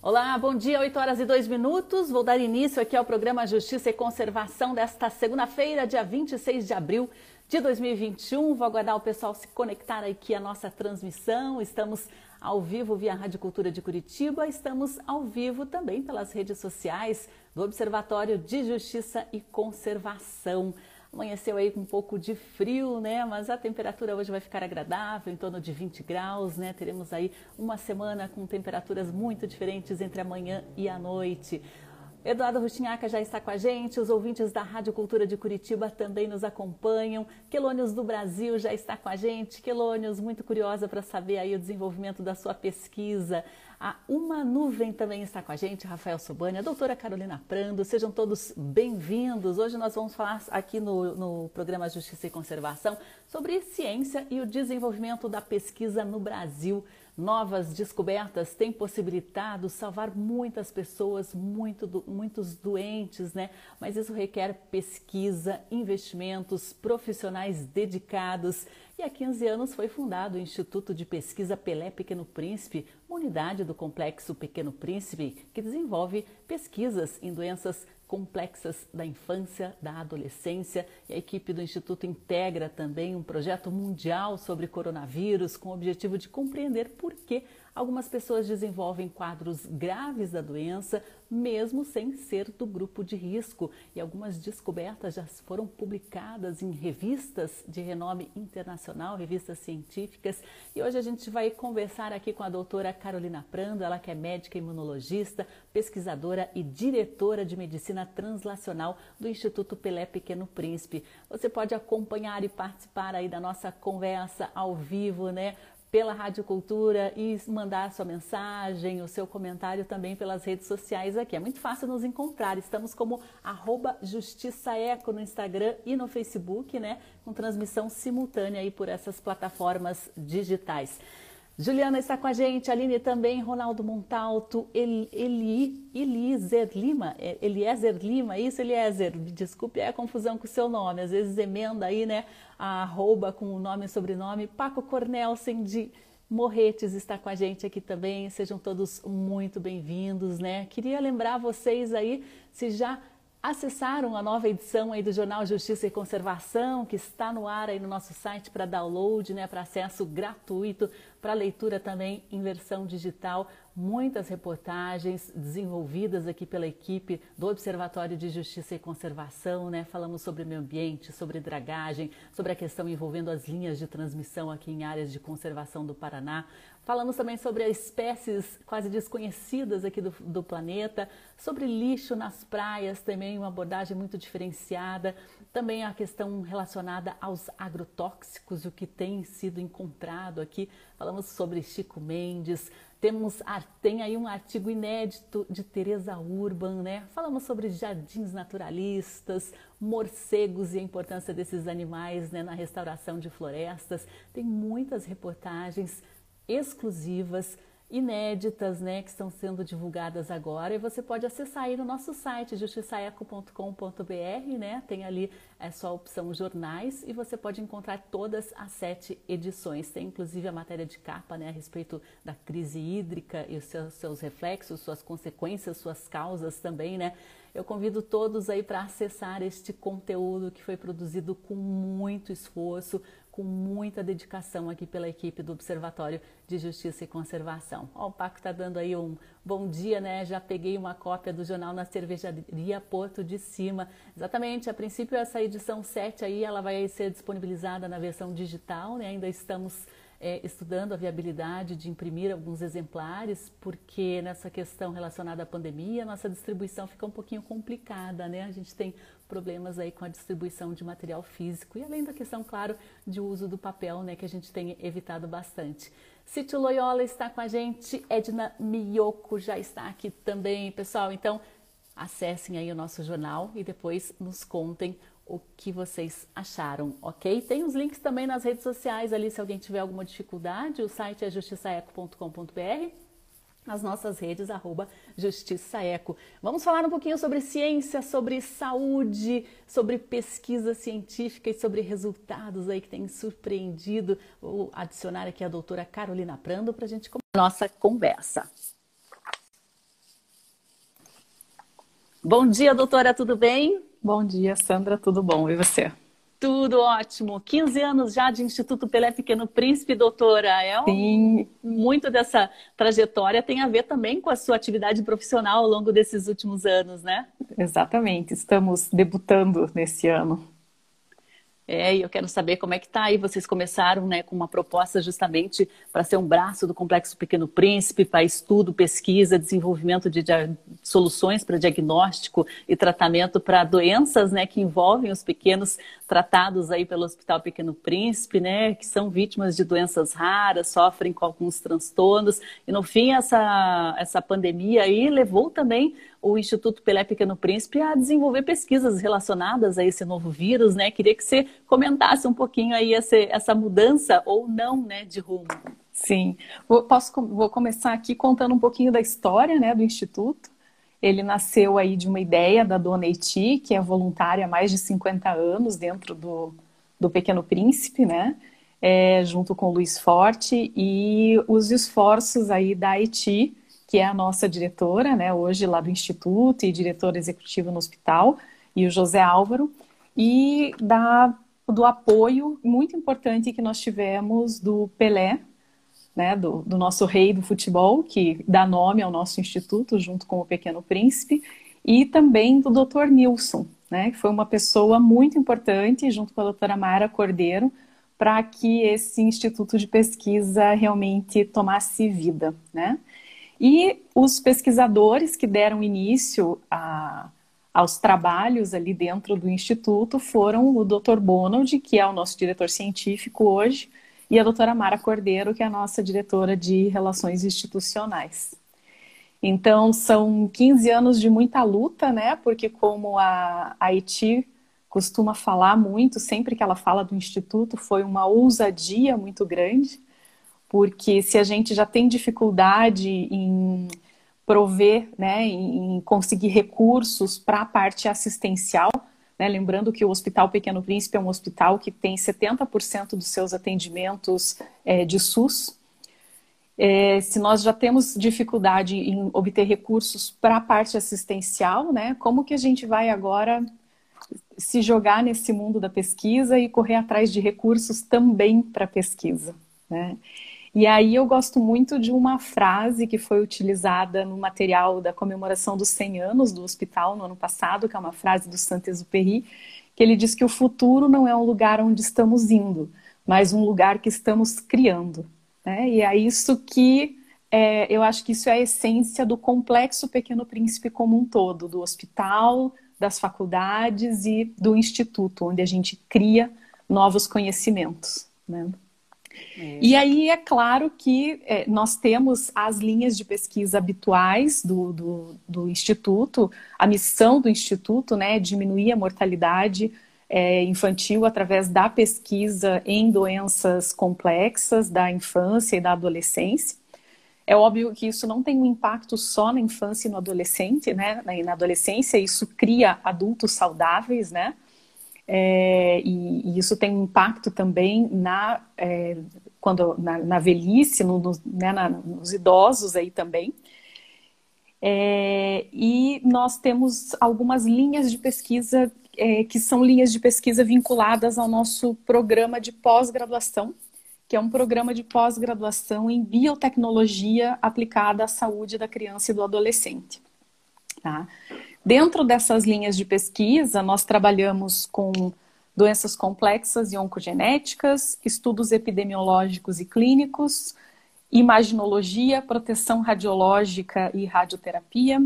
Olá, bom dia, 8 horas e 2 minutos. Vou dar início aqui ao programa Justiça e Conservação desta segunda-feira, dia 26 de abril de 2021. Vou aguardar o pessoal se conectar aqui à nossa transmissão. Estamos ao vivo via Rádio Cultura de Curitiba, estamos ao vivo também pelas redes sociais do Observatório de Justiça e Conservação. Amanheceu aí com um pouco de frio, né? Mas a temperatura hoje vai ficar agradável, em torno de 20 graus, né? Teremos aí uma semana com temperaturas muito diferentes entre a manhã e a noite. Eduardo Rustinhaca já está com a gente, os ouvintes da Rádio Cultura de Curitiba também nos acompanham. Quelônios do Brasil já está com a gente. Quelônios, muito curiosa para saber aí o desenvolvimento da sua pesquisa. A Uma Nuvem também está com a gente, Rafael Sobani, a doutora Carolina Prando, sejam todos bem-vindos. Hoje nós vamos falar aqui no, no programa Justiça e Conservação sobre ciência e o desenvolvimento da pesquisa no Brasil. Novas descobertas têm possibilitado salvar muitas pessoas, muito, muitos doentes, né? Mas isso requer pesquisa, investimentos, profissionais dedicados. E há 15 anos foi fundado o Instituto de Pesquisa Pelé Pequeno Príncipe, uma unidade do Complexo Pequeno Príncipe que desenvolve pesquisas em doenças complexas da infância, da adolescência. E a equipe do Instituto integra também um projeto mundial sobre coronavírus com o objetivo de compreender por que algumas pessoas desenvolvem quadros graves da doença, mesmo sem ser do grupo de risco. E algumas descobertas já foram publicadas em revistas de renome internacional, revistas científicas. E hoje a gente vai conversar aqui com a doutora Carolina Prando, ela que é médica imunologista, pesquisadora e diretora de medicina translacional do Instituto Pelé Pequeno Príncipe. Você pode acompanhar e participar aí da nossa conversa ao vivo, né? Pela Rádio Cultura e mandar sua mensagem, o seu comentário também pelas redes sociais aqui. É muito fácil nos encontrar. Estamos como arroba Justiça Eco no Instagram e no Facebook, né? Com transmissão simultânea aí por essas plataformas digitais. Juliana está com a gente, Aline também, Ronaldo Montalto, Eli, Eli, Eliezer Lima, é, Eliezer Lima, isso Eliezer, desculpe é a confusão com o seu nome, às vezes emenda aí, né, a arroba com o nome e sobrenome, Paco Cornelsen de Morretes está com a gente aqui também, sejam todos muito bem-vindos, né, queria lembrar vocês aí, se já acessaram a nova edição aí do Jornal Justiça e Conservação, que está no ar aí no nosso site para download, né, para acesso gratuito, para leitura também em versão digital muitas reportagens desenvolvidas aqui pela equipe do Observatório de Justiça e Conservação, né? Falamos sobre meio ambiente, sobre dragagem, sobre a questão envolvendo as linhas de transmissão aqui em áreas de conservação do Paraná. Falamos também sobre as espécies quase desconhecidas aqui do, do planeta, sobre lixo nas praias, também uma abordagem muito diferenciada. Também a questão relacionada aos agrotóxicos, o que tem sido encontrado aqui. Falamos sobre Chico Mendes, temos, tem aí um artigo inédito de Teresa Urban, né? Falamos sobre jardins naturalistas, morcegos e a importância desses animais né, na restauração de florestas. Tem muitas reportagens exclusivas inéditas, né, que estão sendo divulgadas agora e você pode acessar aí no nosso site justiçaeco.com.br, né? Tem ali a opção jornais e você pode encontrar todas as sete edições. Tem inclusive a matéria de capa, né, a respeito da crise hídrica e os seus, seus reflexos, suas consequências, suas causas também, né? Eu convido todos aí para acessar este conteúdo que foi produzido com muito esforço, com muita dedicação aqui pela equipe do Observatório de Justiça e Conservação. Ó, o Paco está dando aí um bom dia, né? Já peguei uma cópia do jornal na cervejaria Porto de Cima. Exatamente, a princípio essa edição 7 aí, ela vai ser disponibilizada na versão digital, né? Ainda estamos é, estudando a viabilidade de imprimir alguns exemplares, porque nessa questão relacionada à pandemia, nossa distribuição fica um pouquinho complicada, né? A gente tem problemas aí com a distribuição de material físico e além da questão, claro, de uso do papel, né, que a gente tem evitado bastante. Sítio Loyola está com a gente, Edna Miyoko já está aqui também, pessoal. Então, acessem aí o nosso jornal e depois nos contem o que vocês acharam, ok? Tem os links também nas redes sociais ali se alguém tiver alguma dificuldade. O site é justiçaeco.com.br nas nossas redes, arroba Justiça Eco. Vamos falar um pouquinho sobre ciência, sobre saúde, sobre pesquisa científica e sobre resultados aí que tem surpreendido. Vou adicionar aqui a doutora Carolina Prando para a gente começar a nossa conversa. Bom dia, doutora, tudo bem? Bom dia, Sandra, tudo bom? E você? Tudo ótimo. 15 anos já de Instituto Pelé Pequeno Príncipe, doutora. É um... Sim. Muito dessa trajetória tem a ver também com a sua atividade profissional ao longo desses últimos anos, né? Exatamente. Estamos debutando nesse ano. É, e eu quero saber como é que está aí. Vocês começaram né, com uma proposta justamente para ser um braço do Complexo Pequeno Príncipe, para estudo, pesquisa, desenvolvimento de, de soluções para diagnóstico e tratamento para doenças né, que envolvem os pequenos tratados aí pelo Hospital Pequeno Príncipe, né, que são vítimas de doenças raras, sofrem com alguns transtornos. E no fim, essa, essa pandemia aí levou também o Instituto Pelé Pequeno Príncipe a desenvolver pesquisas relacionadas a esse novo vírus, né? Queria que você comentasse um pouquinho aí essa, essa mudança ou não, né, de rumo. Sim, vou, posso, vou começar aqui contando um pouquinho da história, né, do Instituto. Ele nasceu aí de uma ideia da dona Eti, que é voluntária há mais de 50 anos dentro do, do Pequeno Príncipe, né? É, junto com o Luiz Forte e os esforços aí da Haiti que é a nossa diretora, né, hoje lá do Instituto e diretora executiva no hospital, e o José Álvaro, e da, do apoio muito importante que nós tivemos do Pelé, né, do, do nosso rei do futebol, que dá nome ao nosso instituto, junto com o Pequeno Príncipe, e também do Dr. Nilson, né, que foi uma pessoa muito importante, junto com a doutora Mara Cordeiro, para que esse instituto de pesquisa realmente tomasse vida, né? E os pesquisadores que deram início a, aos trabalhos ali dentro do Instituto foram o Dr. Bonald, que é o nosso diretor científico hoje, e a doutora Mara Cordeiro, que é a nossa diretora de Relações Institucionais. Então, são 15 anos de muita luta, né? Porque, como a Haiti costuma falar muito, sempre que ela fala do Instituto, foi uma ousadia muito grande porque se a gente já tem dificuldade em prover, né, em conseguir recursos para a parte assistencial, né, lembrando que o Hospital Pequeno Príncipe é um hospital que tem 70% dos seus atendimentos é, de SUS. É, se nós já temos dificuldade em obter recursos para a parte assistencial, né, como que a gente vai agora se jogar nesse mundo da pesquisa e correr atrás de recursos também para a pesquisa? Né? E aí eu gosto muito de uma frase que foi utilizada no material da comemoração dos 100 anos do hospital no ano passado, que é uma frase do Saint-Exupéry, que ele diz que o futuro não é um lugar onde estamos indo, mas um lugar que estamos criando. Né? E é isso que é, eu acho que isso é a essência do complexo Pequeno Príncipe como um todo, do hospital, das faculdades e do instituto, onde a gente cria novos conhecimentos. Né? É. E aí é claro que é, nós temos as linhas de pesquisa habituais do, do, do, Instituto, a missão do Instituto né, é diminuir a mortalidade é, infantil através da pesquisa em doenças complexas da infância e da adolescência. É óbvio que isso não tem um impacto só na infância e no adolescente, né? Na adolescência, isso cria adultos saudáveis, né? É, e, e, isso tem um impacto também na, é, quando, na, na velhice, no, no, né, na, nos idosos aí também. É, e nós temos algumas linhas de pesquisa é, que são linhas de pesquisa vinculadas ao nosso programa de pós-graduação, que é um programa de pós-graduação em biotecnologia aplicada à saúde da criança e do adolescente. Tá? Dentro dessas linhas de pesquisa, nós trabalhamos com doenças complexas e oncogenéticas, estudos epidemiológicos e clínicos, imaginologia, proteção radiológica e radioterapia,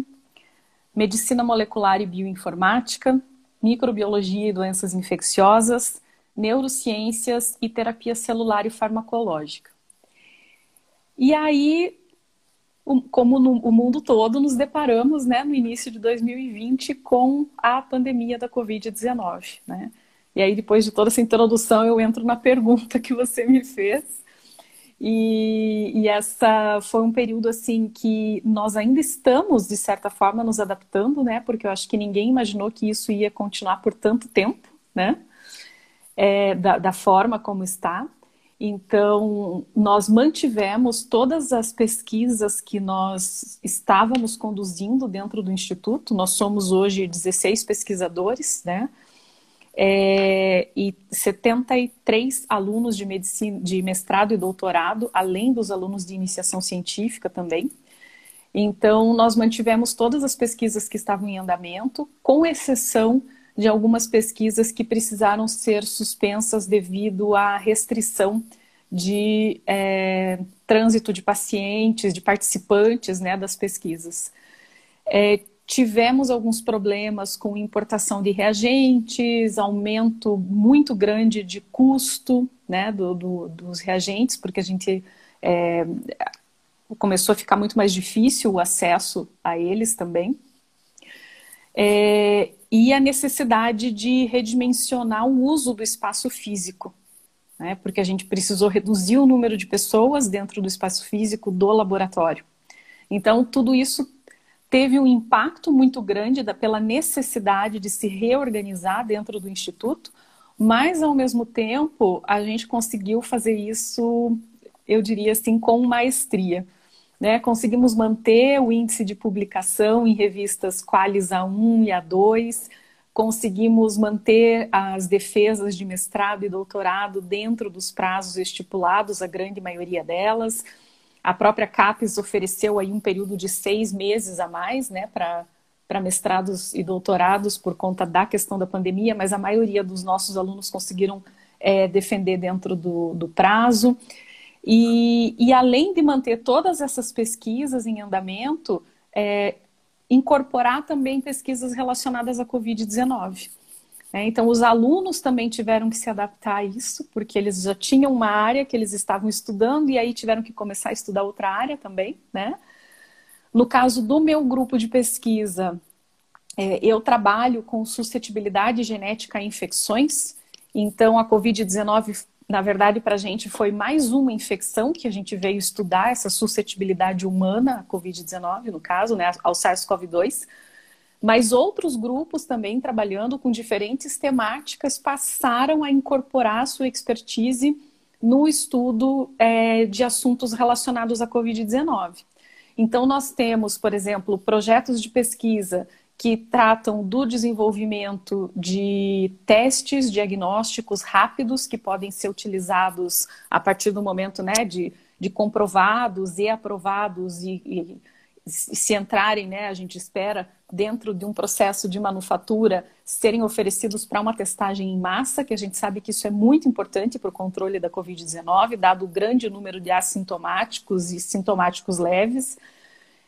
medicina molecular e bioinformática, microbiologia e doenças infecciosas, neurociências e terapia celular e farmacológica. E aí como no o mundo todo, nos deparamos né, no início de 2020 com a pandemia da Covid-19. Né? E aí, depois de toda essa introdução, eu entro na pergunta que você me fez. E, e, essa foi um período assim que nós ainda estamos, de certa forma, nos adaptando, né? Porque eu acho que ninguém imaginou que isso ia continuar por tanto tempo, né? É, da, da forma como está. Então, nós mantivemos todas as pesquisas que nós estávamos conduzindo dentro do Instituto. Nós somos hoje 16 pesquisadores, né? É, e 73 alunos de medicina, de mestrado e doutorado, além dos alunos de iniciação científica também. Então, nós mantivemos todas as pesquisas que estavam em andamento, com exceção de algumas pesquisas que precisaram ser suspensas devido à restrição de é, trânsito de pacientes, de participantes né, das pesquisas. É, tivemos alguns problemas com importação de reagentes, aumento muito grande de custo né, do, do, dos reagentes, porque a gente é, começou a ficar muito mais difícil o acesso a eles também. É, e a necessidade de redimensionar o uso do espaço físico, né? porque a gente precisou reduzir o número de pessoas dentro do espaço físico do laboratório. Então, tudo isso teve um impacto muito grande da, pela necessidade de se reorganizar dentro do Instituto, mas, ao mesmo tempo, a gente conseguiu fazer isso, eu diria assim, com maestria. Né? Conseguimos manter o índice de publicação em revistas Qualis A1 e A2, conseguimos manter as defesas de mestrado e doutorado dentro dos prazos estipulados, a grande maioria delas. A própria CAPES ofereceu aí um período de seis meses a mais né, para mestrados e doutorados por conta da questão da pandemia, mas a maioria dos nossos alunos conseguiram é, defender dentro do, do prazo. E, e além de manter todas essas pesquisas em andamento, é, incorporar também pesquisas relacionadas à Covid-19. É, então, os alunos também tiveram que se adaptar a isso, porque eles já tinham uma área que eles estavam estudando e aí tiveram que começar a estudar outra área também, né? No caso do meu grupo de pesquisa, é, eu trabalho com suscetibilidade genética a infecções, então a Covid-19 na verdade, para a gente foi mais uma infecção que a gente veio estudar, essa suscetibilidade humana à Covid-19, no caso, né, ao SARS-CoV-2. Mas outros grupos também trabalhando com diferentes temáticas passaram a incorporar sua expertise no estudo é, de assuntos relacionados à Covid-19. Então, nós temos, por exemplo, projetos de pesquisa que tratam do desenvolvimento de testes diagnósticos rápidos que podem ser utilizados a partir do momento né, de, de comprovados e aprovados e, e se entrarem, né, a gente espera, dentro de um processo de manufatura, serem oferecidos para uma testagem em massa, que a gente sabe que isso é muito importante para o controle da Covid-19, dado o grande número de assintomáticos e sintomáticos leves.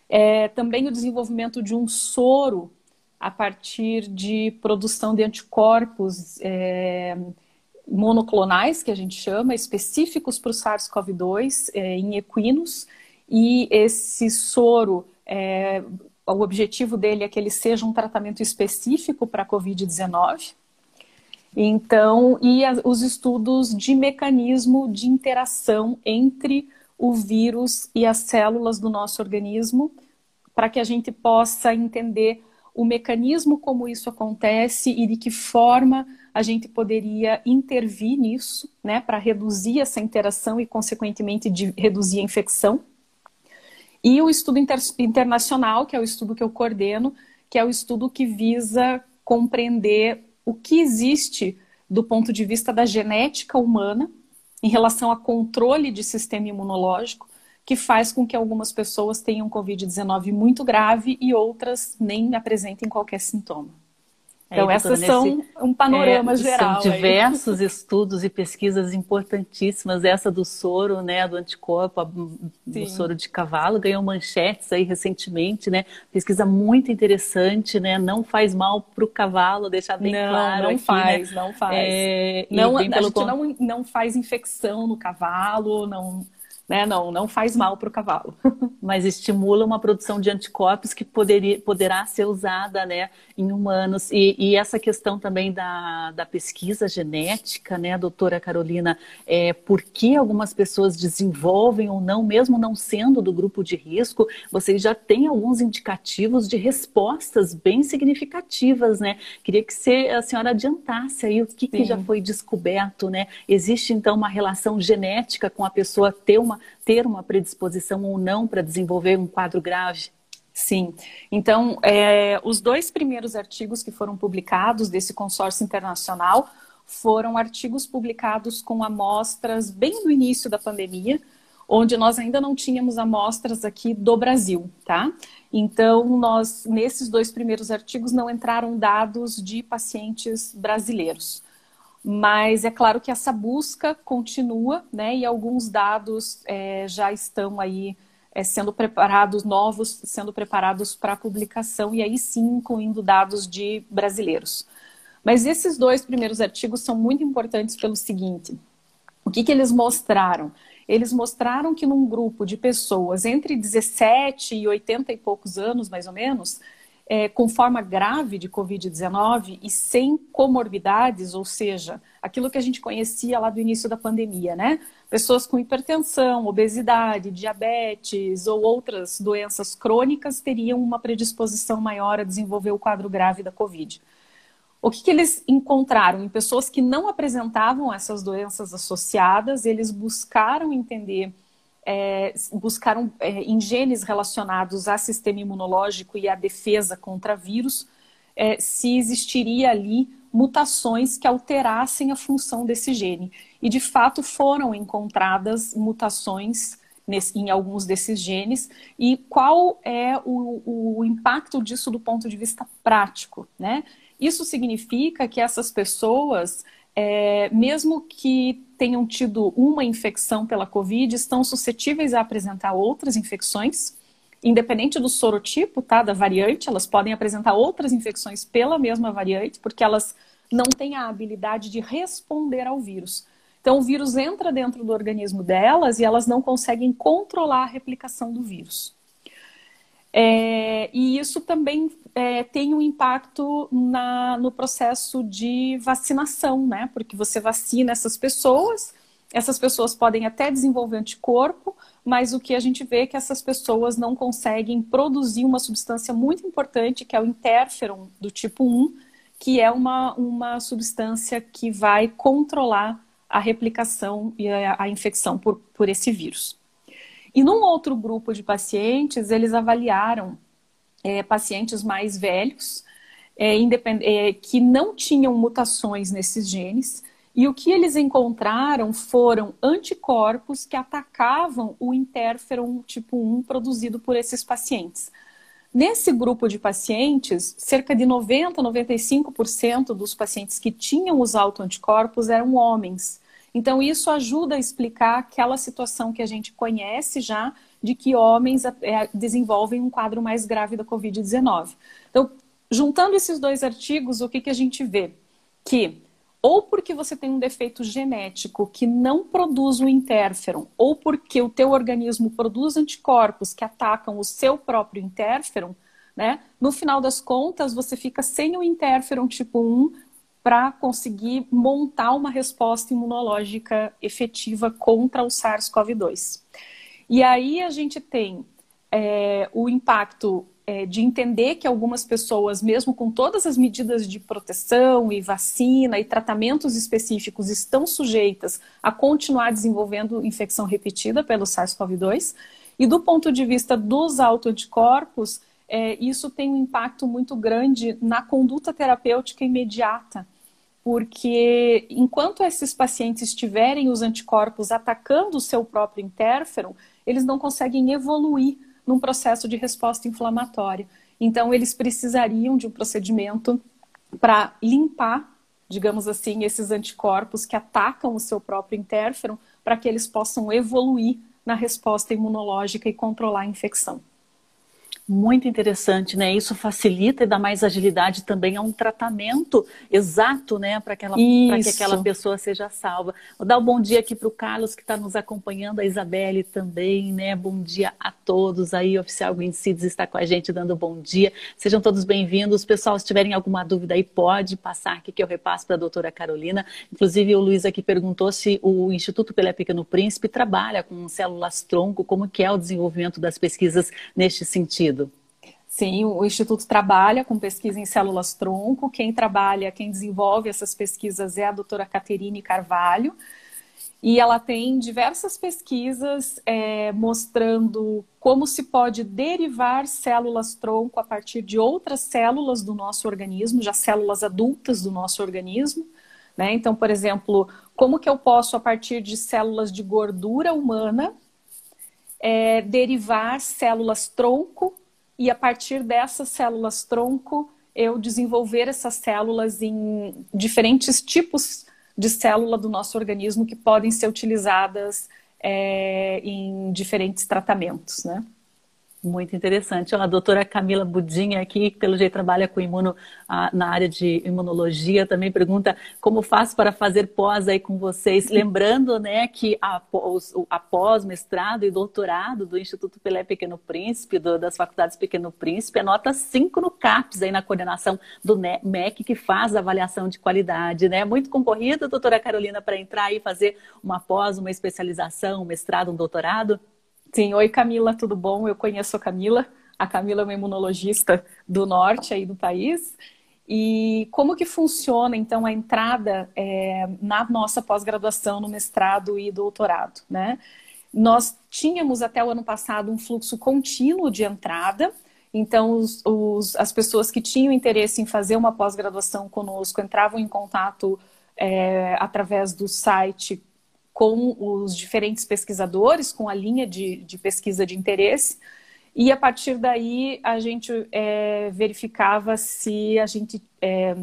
É, também o desenvolvimento de um soro a partir de produção de anticorpos é, monoclonais, que a gente chama, específicos para o SARS-CoV-2 é, em equinos, e esse soro, é, o objetivo dele é que ele seja um tratamento específico para a Covid-19. Então, e os estudos de mecanismo de interação entre o vírus e as células do nosso organismo, para que a gente possa entender o mecanismo como isso acontece e de que forma a gente poderia intervir nisso, né, para reduzir essa interação e, consequentemente, reduzir a infecção. E o estudo inter internacional, que é o estudo que eu coordeno, que é o estudo que visa compreender o que existe do ponto de vista da genética humana em relação a controle de sistema imunológico que faz com que algumas pessoas tenham Covid-19 muito grave e outras nem apresentem qualquer sintoma. É, então, essas são um panorama é, geral. São diversos aí. estudos e pesquisas importantíssimas. Essa do soro, né, do anticorpo, do soro de cavalo, ganhou manchetes aí recentemente, né? Pesquisa muito interessante, né? Não faz mal para o cavalo, deixar bem não, claro. Não aqui, faz, né? não faz. É, não, a gente não, não faz infecção no cavalo, não né? Não, não faz mal para o cavalo. Mas estimula uma produção de anticorpos que poderia, poderá ser usada né, em humanos. E, e, essa questão também da, da pesquisa genética, né, doutora Carolina, é, por que algumas pessoas desenvolvem ou não, mesmo não sendo do grupo de risco, vocês já têm alguns indicativos de respostas bem significativas, né? Queria que você, a senhora adiantasse aí o que, que já foi descoberto, né? Existe então uma relação genética com a pessoa ter uma, ter uma predisposição ou não para desenvolver um quadro grave? Sim. Então, é, os dois primeiros artigos que foram publicados desse consórcio internacional foram artigos publicados com amostras bem no início da pandemia, onde nós ainda não tínhamos amostras aqui do Brasil, tá? Então, nós, nesses dois primeiros artigos, não entraram dados de pacientes brasileiros. Mas é claro que essa busca continua, né? E alguns dados é, já estão aí é, sendo preparados, novos sendo preparados para publicação, e aí sim incluindo dados de brasileiros. Mas esses dois primeiros artigos são muito importantes pelo seguinte: o que, que eles mostraram? Eles mostraram que num grupo de pessoas entre 17 e 80 e poucos anos, mais ou menos, é, com forma grave de Covid-19 e sem comorbidades, ou seja, aquilo que a gente conhecia lá do início da pandemia, né? Pessoas com hipertensão, obesidade, diabetes ou outras doenças crônicas teriam uma predisposição maior a desenvolver o quadro grave da Covid. O que, que eles encontraram? Em pessoas que não apresentavam essas doenças associadas, eles buscaram entender é, buscaram é, em genes relacionados ao sistema imunológico e à defesa contra vírus, é, se existiria ali mutações que alterassem a função desse gene. E de fato foram encontradas mutações nesse, em alguns desses genes. E qual é o, o impacto disso do ponto de vista prático? Né? Isso significa que essas pessoas é, mesmo que tenham tido uma infecção pela Covid, estão suscetíveis a apresentar outras infecções, independente do sorotipo, tá, da variante, elas podem apresentar outras infecções pela mesma variante, porque elas não têm a habilidade de responder ao vírus. Então, o vírus entra dentro do organismo delas e elas não conseguem controlar a replicação do vírus. É, e isso também é, tem um impacto na, no processo de vacinação, né? Porque você vacina essas pessoas, essas pessoas podem até desenvolver anticorpo, mas o que a gente vê é que essas pessoas não conseguem produzir uma substância muito importante, que é o interferon do tipo 1, que é uma, uma substância que vai controlar a replicação e a, a infecção por, por esse vírus. E num outro grupo de pacientes, eles avaliaram é, pacientes mais velhos, é, é, que não tinham mutações nesses genes, e o que eles encontraram foram anticorpos que atacavam o interferon tipo 1 produzido por esses pacientes. Nesse grupo de pacientes, cerca de 90, 95% dos pacientes que tinham os autoanticorpos eram homens. Então, isso ajuda a explicar aquela situação que a gente conhece já de que homens é, desenvolvem um quadro mais grave da Covid-19. Então, juntando esses dois artigos, o que, que a gente vê? Que ou porque você tem um defeito genético que não produz o interferon, ou porque o teu organismo produz anticorpos que atacam o seu próprio interferon, né? No final das contas, você fica sem o interferon tipo 1, para conseguir montar uma resposta imunológica efetiva contra o SARS-CoV-2. E aí a gente tem é, o impacto é, de entender que algumas pessoas, mesmo com todas as medidas de proteção e vacina e tratamentos específicos, estão sujeitas a continuar desenvolvendo infecção repetida pelo SARS-CoV-2. E do ponto de vista dos autoanticorpos, é, isso tem um impacto muito grande na conduta terapêutica imediata porque enquanto esses pacientes tiverem os anticorpos atacando o seu próprio interferon, eles não conseguem evoluir num processo de resposta inflamatória. Então, eles precisariam de um procedimento para limpar, digamos assim, esses anticorpos que atacam o seu próprio interferon, para que eles possam evoluir na resposta imunológica e controlar a infecção. Muito interessante, né? Isso facilita e dá mais agilidade também a um tratamento exato, né? Para que aquela pessoa seja salva. Vou dar um bom dia aqui para o Carlos, que está nos acompanhando, a Isabelle também, né? Bom dia a todos aí. O oficial Guincides está com a gente dando bom dia. Sejam todos bem-vindos. Pessoal, se tiverem alguma dúvida aí, pode passar aqui que eu repasso para a doutora Carolina. Inclusive, o Luiz aqui perguntou se o Instituto Pelé Pequeno Príncipe trabalha com células tronco, como que é o desenvolvimento das pesquisas neste sentido. Sim, o Instituto trabalha com pesquisa em células tronco. Quem trabalha, quem desenvolve essas pesquisas é a doutora Caterine Carvalho. E ela tem diversas pesquisas é, mostrando como se pode derivar células tronco a partir de outras células do nosso organismo, já células adultas do nosso organismo. Né? Então, por exemplo, como que eu posso, a partir de células de gordura humana, é, derivar células tronco e a partir dessas células tronco eu desenvolver essas células em diferentes tipos de célula do nosso organismo que podem ser utilizadas é, em diferentes tratamentos, né? Muito interessante. a doutora Camila Budinha aqui, que pelo jeito trabalha com imuno, na área de imunologia, também pergunta como faço para fazer pós aí com vocês. Lembrando né, que após, após mestrado e doutorado do Instituto Pelé Pequeno Príncipe, do, das Faculdades Pequeno Príncipe, é nota 5 no CAPES, aí na coordenação do MEC, que faz a avaliação de qualidade. Né? Muito concorrido, doutora Carolina, para entrar e fazer uma pós, uma especialização, um mestrado, um doutorado? Sim, oi Camila, tudo bom? Eu conheço a Camila. A Camila é uma imunologista do norte aí do país. E como que funciona, então, a entrada é, na nossa pós-graduação, no mestrado e doutorado, né? Nós tínhamos até o ano passado um fluxo contínuo de entrada, então os, os, as pessoas que tinham interesse em fazer uma pós-graduação conosco entravam em contato é, através do site com os diferentes pesquisadores, com a linha de, de pesquisa de interesse, e a partir daí a gente é, verificava se a gente é,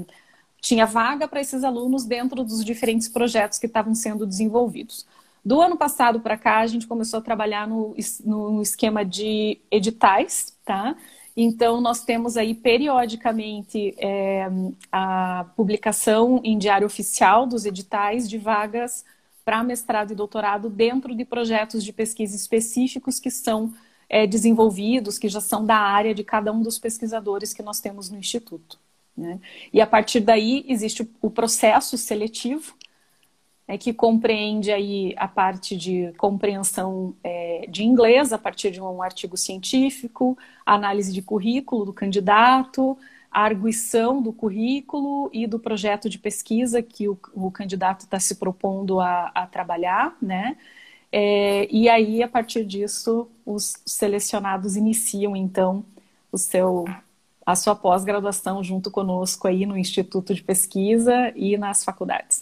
tinha vaga para esses alunos dentro dos diferentes projetos que estavam sendo desenvolvidos. Do ano passado para cá, a gente começou a trabalhar no, no esquema de editais, tá? Então, nós temos aí periodicamente é, a publicação em diário oficial dos editais de vagas para mestrado e doutorado dentro de projetos de pesquisa específicos que são é, desenvolvidos, que já são da área de cada um dos pesquisadores que nós temos no Instituto. Né? E a partir daí existe o processo seletivo, é, que compreende aí a parte de compreensão é, de inglês a partir de um artigo científico, análise de currículo do candidato, a arguição do currículo e do projeto de pesquisa que o, o candidato está se propondo a, a trabalhar, né? É, e aí, a partir disso, os selecionados iniciam, então, o seu, a sua pós-graduação junto conosco aí no Instituto de Pesquisa e nas faculdades.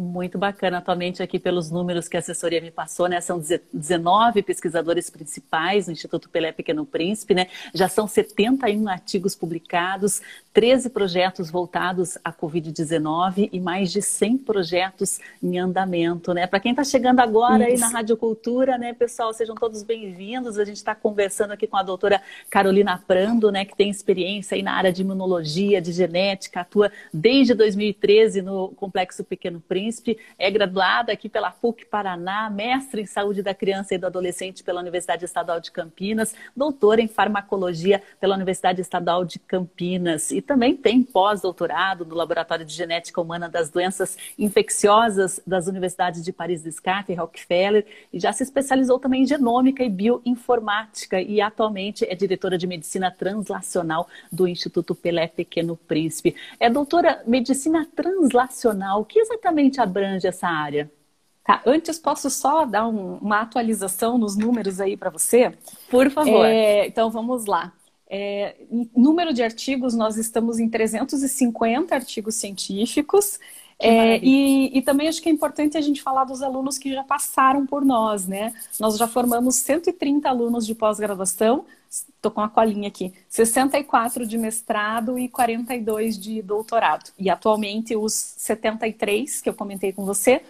Muito bacana, atualmente aqui pelos números que a assessoria me passou, né? São 19 pesquisadores principais no Instituto Pelé Pequeno Príncipe, né? Já são 71 artigos publicados, 13 projetos voltados à Covid-19 e mais de 100 projetos em andamento, né? Para quem está chegando agora Isso. aí na Rádio Cultura, né, pessoal, sejam todos bem-vindos. A gente está conversando aqui com a doutora Carolina Prando, né, que tem experiência aí na área de imunologia, de genética, atua desde 2013 no Complexo Pequeno Príncipe É graduada aqui pela PUC Paraná, mestre em saúde da criança e do adolescente pela Universidade Estadual de Campinas, doutora em farmacologia pela Universidade Estadual de Campinas e também tem pós-doutorado no Laboratório de Genética Humana das Doenças Infecciosas das Universidades de Paris Descartes e Rockefeller e já se especializou também em genômica e bioinformática e atualmente é diretora de medicina translacional do Instituto Pelé Pequeno Príncipe. É doutora medicina translacional, o que exatamente abrange essa área? Tá, antes posso só dar um, uma atualização nos números aí para você? Por favor. É, então vamos lá. É, número de artigos, nós estamos em 350 artigos científicos. É, e, e, também acho que é importante a gente falar dos alunos que já passaram por nós, né? Nós já formamos 130 alunos de pós-graduação, estou com a colinha aqui, 64 de mestrado e 42 de doutorado. E atualmente os 73 que eu comentei com você,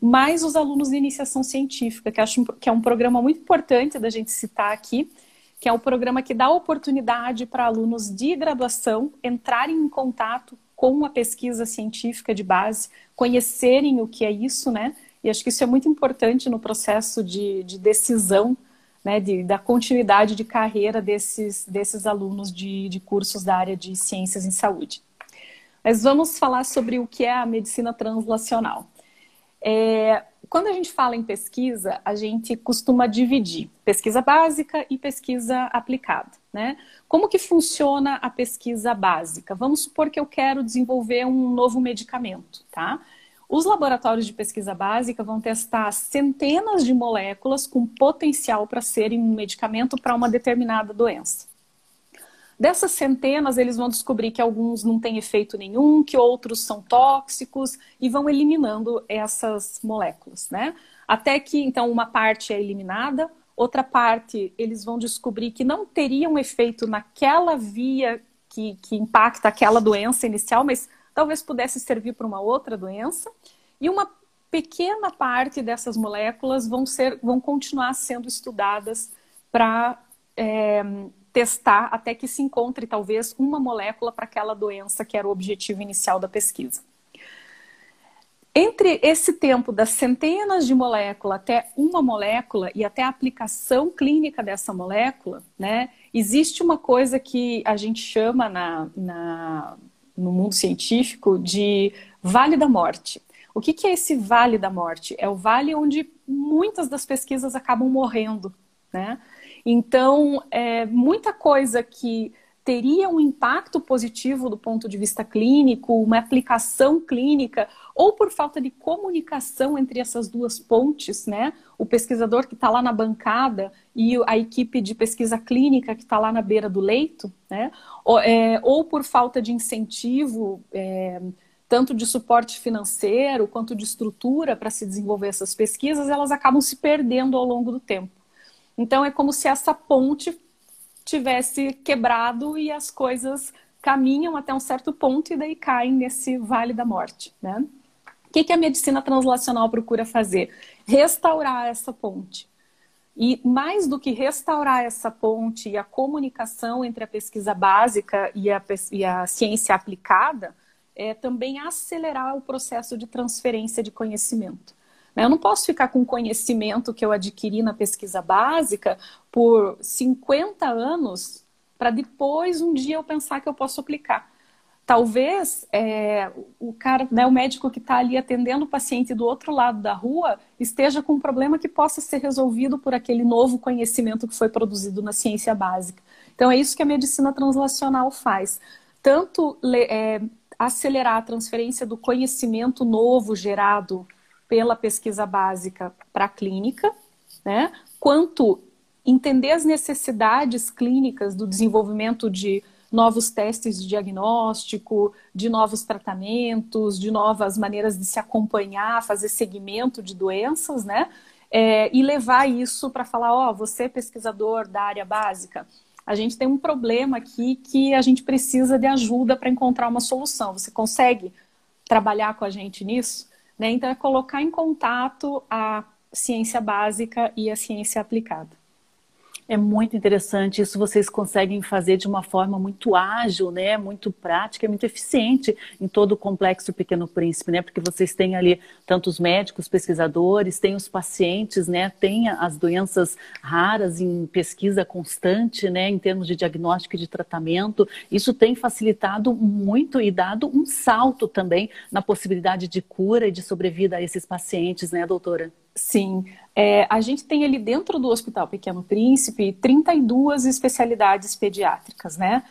mais os alunos de iniciação científica, que acho que é um programa muito importante da gente citar aqui, que é o programa que dá oportunidade para alunos de graduação entrarem em contato com a pesquisa científica de base, conhecerem o que é isso, né? E acho que isso é muito importante no processo de, de decisão, né, de, da continuidade de carreira desses, desses alunos de, de cursos da área de ciências em saúde. Mas vamos falar sobre o que é a medicina translacional. É, quando a gente fala em pesquisa, a gente costuma dividir pesquisa básica e pesquisa aplicada, né? Como que funciona a pesquisa básica? Vamos supor que eu quero desenvolver um novo medicamento, tá? Os laboratórios de pesquisa básica vão testar centenas de moléculas com potencial para serem um medicamento para uma determinada doença. Dessas centenas, eles vão descobrir que alguns não têm efeito nenhum, que outros são tóxicos e vão eliminando essas moléculas, né? Até que, então, uma parte é eliminada, outra parte eles vão descobrir que não teria um efeito naquela via que, que impacta aquela doença inicial, mas talvez pudesse servir para uma outra doença. E uma pequena parte dessas moléculas vão, ser, vão continuar sendo estudadas para é, testar até que se encontre talvez uma molécula para aquela doença que era o objetivo inicial da pesquisa. Entre esse tempo das centenas de moléculas até uma molécula e até a aplicação clínica dessa molécula, né, existe uma coisa que a gente chama na, na, no mundo científico de vale da morte. O que, que é esse vale da morte? É o vale onde muitas das pesquisas acabam morrendo, né? Então, é, muita coisa que teria um impacto positivo do ponto de vista clínico, uma aplicação clínica, ou por falta de comunicação entre essas duas pontes, né? O pesquisador que está lá na bancada e a equipe de pesquisa clínica que está lá na beira do leito, né? Ou, é, ou por falta de incentivo, é, tanto de suporte financeiro quanto de estrutura para se desenvolver essas pesquisas, elas acabam se perdendo ao longo do tempo. Então é como se essa ponte tivesse quebrado e as coisas caminham até um certo ponto e daí caem nesse vale da morte, né? O que, que a medicina translacional procura fazer? Restaurar essa ponte. E mais do que restaurar essa ponte e a comunicação entre a pesquisa básica e a, e a ciência aplicada, é também acelerar o processo de transferência de conhecimento. Né? Eu não posso ficar com conhecimento que eu adquiri na pesquisa básica por 50 anos para depois um dia eu pensar que eu posso aplicar. Talvez é, o cara, né, o médico que está ali atendendo o paciente do outro lado da rua esteja com um problema que possa ser resolvido por aquele novo conhecimento que foi produzido na ciência básica. Então é isso que a medicina translacional faz. Tanto é, acelerar a transferência do conhecimento novo gerado pela pesquisa básica para a clínica, né? quanto entender as necessidades clínicas do desenvolvimento de novos testes de diagnóstico, de novos tratamentos, de novas maneiras de se acompanhar, fazer segmento de doenças, né? É, e levar isso para falar, ó, oh, você é pesquisador da área básica, a gente tem um problema aqui que a gente precisa de ajuda para encontrar uma solução. Você consegue trabalhar com a gente nisso? Né? Então, é colocar em contato a ciência básica e a ciência aplicada. É muito interessante, isso vocês conseguem fazer de uma forma muito ágil, né? Muito prática, muito eficiente em todo o complexo Pequeno Príncipe, né? Porque vocês têm ali tantos médicos, pesquisadores, tem os pacientes, né? Tem as doenças raras em pesquisa constante, né? Em termos de diagnóstico e de tratamento. Isso tem facilitado muito e dado um salto também na possibilidade de cura e de sobrevida a esses pacientes, né, doutora? Sim. É, a gente tem ali dentro do Hospital Pequeno Príncipe 32 especialidades pediátricas, né?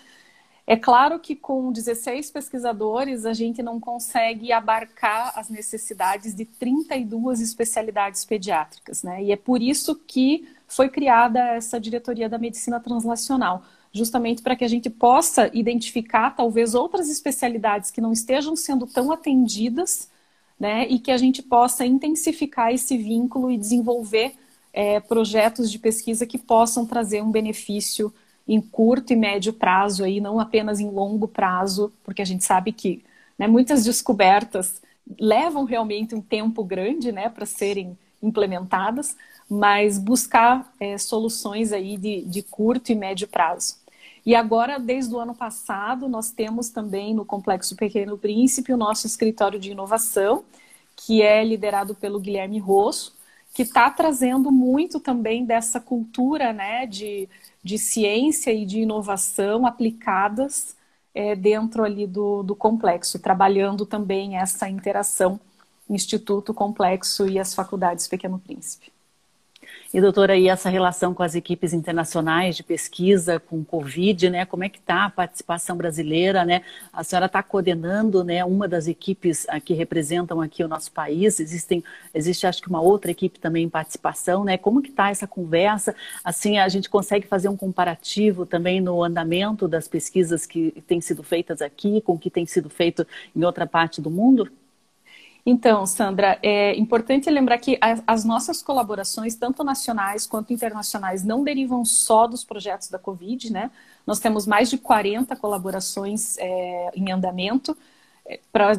É claro que com 16 pesquisadores a gente não consegue abarcar as necessidades de 32 especialidades pediátricas, né? E é por isso que foi criada essa diretoria da medicina translacional, justamente para que a gente possa identificar talvez outras especialidades que não estejam sendo tão atendidas né, e que a gente possa intensificar esse vínculo e desenvolver é, projetos de pesquisa que possam trazer um benefício em curto e médio prazo, aí, não apenas em longo prazo, porque a gente sabe que né, muitas descobertas levam realmente um tempo grande né, para serem implementadas, mas buscar é, soluções aí de, de curto e médio prazo. E agora, desde o ano passado, nós temos também no Complexo Pequeno Príncipe o nosso escritório de inovação, que é liderado pelo Guilherme Rosso, que está trazendo muito também dessa cultura né, de, de ciência e de inovação aplicadas é, dentro ali do, do complexo, trabalhando também essa interação Instituto Complexo e as faculdades Pequeno Príncipe. E doutora, aí essa relação com as equipes internacionais de pesquisa com Covid, né? Como é que está a participação brasileira, né? A senhora está coordenando, né? Uma das equipes que representam aqui o nosso país. Existem, existe acho que uma outra equipe também em participação, né? Como que está essa conversa? Assim, a gente consegue fazer um comparativo também no andamento das pesquisas que têm sido feitas aqui com o que tem sido feito em outra parte do mundo? Então, Sandra, é importante lembrar que as nossas colaborações, tanto nacionais quanto internacionais, não derivam só dos projetos da Covid, né? Nós temos mais de 40 colaborações é, em andamento é, para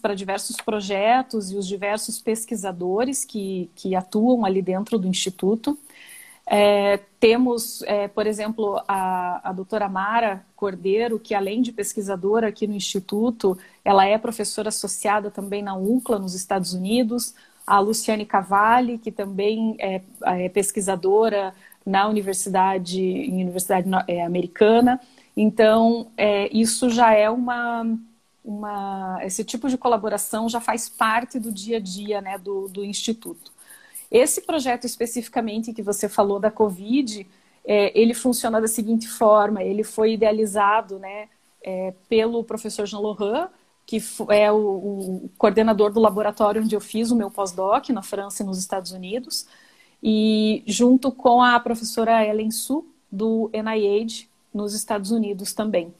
para diversos projetos e os diversos pesquisadores que, que atuam ali dentro do Instituto. É, temos, é, por exemplo, a, a doutora Mara Cordeiro, que além de pesquisadora aqui no Instituto, ela é professora associada também na UCLA, nos Estados Unidos. A Luciane Cavalli, que também é, é pesquisadora na universidade, em universidade é, americana. Então, é, isso já é uma, uma, esse tipo de colaboração já faz parte do dia a dia né, do, do Instituto. Esse projeto especificamente que você falou da Covid, é, ele funciona da seguinte forma: ele foi idealizado, né, é, pelo professor Jean Laurent, que é o, o, coordenador do laboratório onde eu fiz o meu pós-doc na França e nos Estados Unidos, e junto com a professora Ellen Su do NIH nos Estados Unidos também.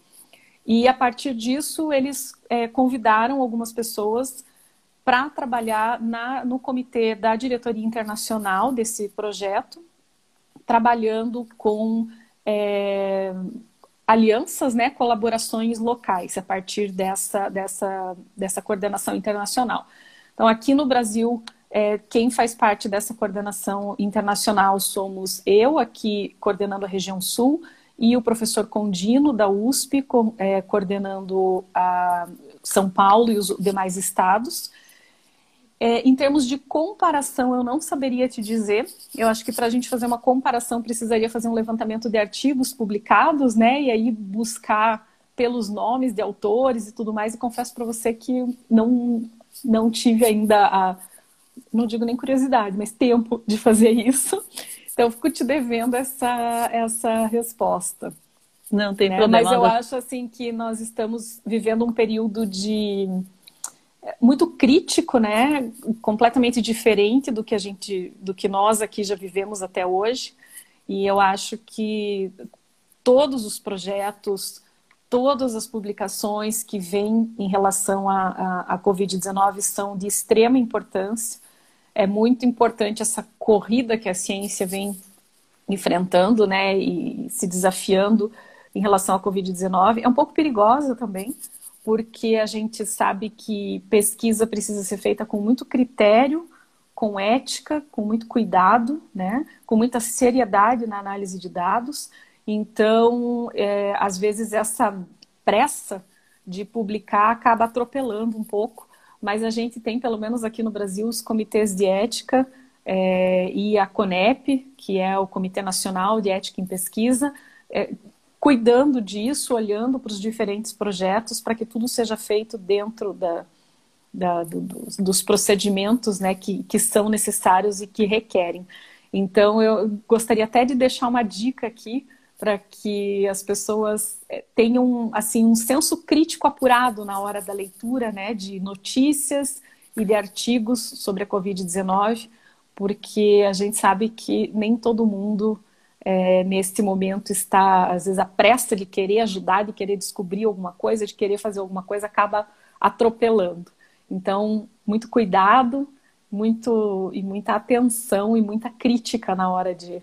E a partir disso eles é, convidaram algumas pessoas para trabalhar na, no comitê da diretoria internacional desse projeto, trabalhando com é, alianças, né, colaborações locais a partir dessa, dessa, dessa coordenação internacional. Então, aqui no Brasil, é, quem faz parte dessa coordenação internacional somos eu, aqui coordenando a região sul, e o professor Condino, da USP, co é, coordenando a São Paulo e os demais estados. É, em termos de comparação, eu não saberia te dizer. Eu acho que para a gente fazer uma comparação, precisaria fazer um levantamento de artigos publicados, né? E aí buscar pelos nomes de autores e tudo mais. E confesso para você que não, não tive ainda a, não digo nem curiosidade, mas tempo de fazer isso. Então, eu fico te devendo essa, essa resposta. Não tem né? problema. Mas eu acho assim que nós estamos vivendo um período de muito crítico, né? Completamente diferente do que a gente, do que nós aqui já vivemos até hoje. E eu acho que todos os projetos, todas as publicações que vêm em relação à, à, à Covid-19 são de extrema importância. É muito importante essa corrida que a ciência vem enfrentando, né? E se desafiando em relação à Covid-19. É um pouco perigosa também, porque a gente sabe que pesquisa precisa ser feita com muito critério, com ética, com muito cuidado, né? com muita seriedade na análise de dados. Então, é, às vezes, essa pressa de publicar acaba atropelando um pouco, mas a gente tem, pelo menos aqui no Brasil, os comitês de ética é, e a CONEP, que é o Comitê Nacional de Ética em Pesquisa, é, cuidando disso, olhando para os diferentes projetos para que tudo seja feito dentro da, da, do, dos procedimentos né, que, que são necessários e que requerem. Então, eu gostaria até de deixar uma dica aqui para que as pessoas eh, tenham assim um senso crítico apurado na hora da leitura né, de notícias e de artigos sobre a Covid-19, porque a gente sabe que nem todo mundo é, nesse momento está, às vezes, a pressa de querer ajudar, de querer descobrir alguma coisa, de querer fazer alguma coisa, acaba atropelando. Então, muito cuidado, muito e muita atenção e muita crítica na hora de,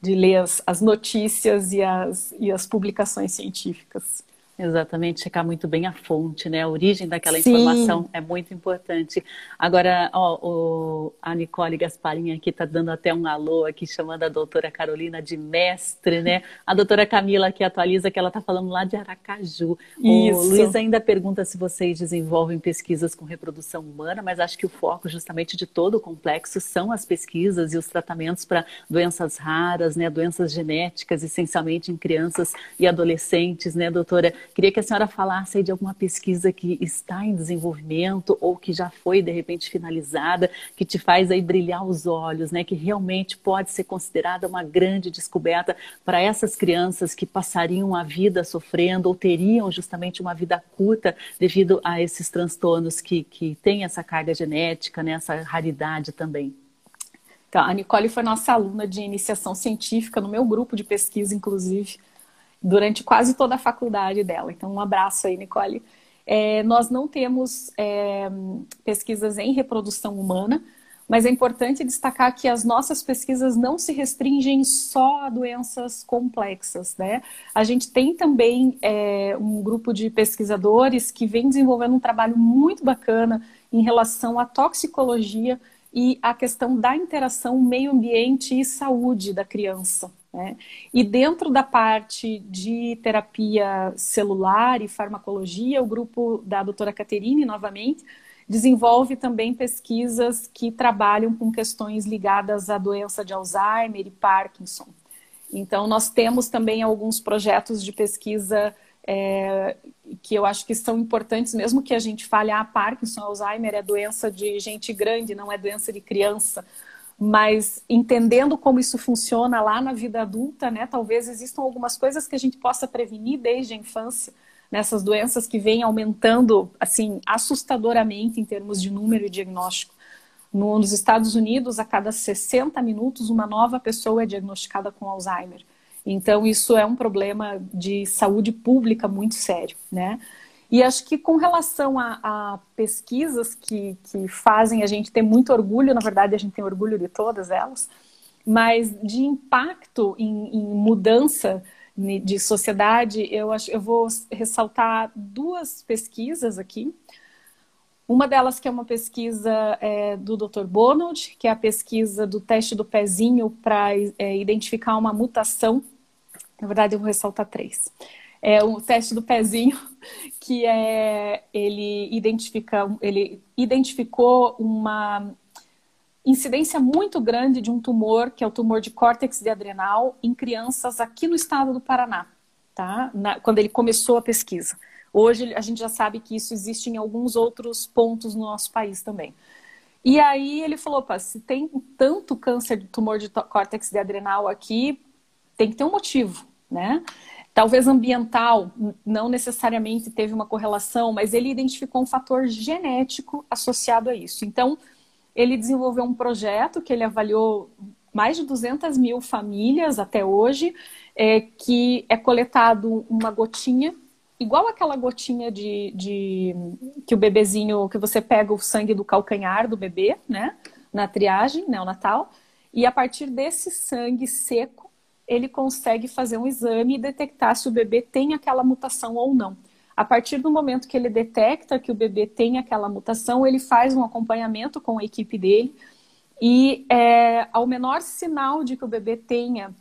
de ler as, as notícias e as, e as publicações científicas. Exatamente, checar muito bem a fonte, né? A origem daquela Sim. informação é muito importante. Agora, ó, o, a Nicole Gasparinha aqui está dando até um alô aqui, chamando a doutora Carolina de mestre, né? A doutora Camila aqui atualiza que ela está falando lá de Aracaju. Isso. O Luiz ainda pergunta se vocês desenvolvem pesquisas com reprodução humana, mas acho que o foco justamente de todo o complexo são as pesquisas e os tratamentos para doenças raras, né? Doenças genéticas, essencialmente em crianças e adolescentes, né, doutora? Queria que a senhora falasse de alguma pesquisa que está em desenvolvimento ou que já foi, de repente, finalizada, que te faz aí brilhar os olhos, né? Que realmente pode ser considerada uma grande descoberta para essas crianças que passariam a vida sofrendo ou teriam justamente uma vida curta devido a esses transtornos que, que têm essa carga genética, né? Essa raridade também. Então, a Nicole foi nossa aluna de iniciação científica no meu grupo de pesquisa, inclusive durante quase toda a faculdade dela. Então, um abraço aí, Nicole. É, nós não temos é, pesquisas em reprodução humana, mas é importante destacar que as nossas pesquisas não se restringem só a doenças complexas, né? A gente tem também é, um grupo de pesquisadores que vem desenvolvendo um trabalho muito bacana em relação à toxicologia e a questão da interação meio ambiente e saúde da criança. Né? E dentro da parte de terapia celular e farmacologia, o grupo da doutora Caterine, novamente, desenvolve também pesquisas que trabalham com questões ligadas à doença de Alzheimer e Parkinson. Então, nós temos também alguns projetos de pesquisa é, que eu acho que são importantes, mesmo que a gente fale, ah, Parkinson, Alzheimer é doença de gente grande, não é doença de criança mas entendendo como isso funciona lá na vida adulta, né? Talvez existam algumas coisas que a gente possa prevenir desde a infância nessas doenças que vêm aumentando assim assustadoramente em termos de número e diagnóstico. No, nos Estados Unidos, a cada 60 minutos, uma nova pessoa é diagnosticada com Alzheimer. Então, isso é um problema de saúde pública muito sério, né? E acho que com relação a, a, pesquisas que, que fazem a gente ter muito orgulho, na verdade a gente tem orgulho de todas elas, mas de impacto em, em mudança de sociedade, eu, acho, eu vou ressaltar duas pesquisas aqui. Uma delas que é uma pesquisa é, do Dr. Bonald, que é a pesquisa do teste do pezinho para é, identificar uma mutação. Na verdade, eu vou ressaltar três é o teste do pezinho, que é ele identifica, ele identificou uma incidência muito grande de um tumor, que é o tumor de córtex de adrenal, em crianças aqui no estado do Paraná, tá? Na, quando ele começou a pesquisa. Hoje a gente já sabe que isso existe em alguns outros pontos no nosso país também. E aí ele falou, Pá, se tem tanto câncer de tumor de córtex de adrenal aqui, tem que ter um motivo, né? Talvez ambiental não necessariamente teve uma correlação, mas ele identificou um fator genético associado a isso. Então, ele desenvolveu um projeto que ele avaliou mais de 200 mil famílias até hoje, é, que é coletado uma gotinha, igual aquela gotinha de, de, que o bebezinho, que você pega o sangue do calcanhar do bebê, né, na triagem neonatal, e a partir desse sangue seco, ele consegue fazer um exame e detectar se o bebê tem aquela mutação ou não. A partir do momento que ele detecta que o bebê tem aquela mutação, ele faz um acompanhamento com a equipe dele e é, ao menor sinal de que o bebê tenha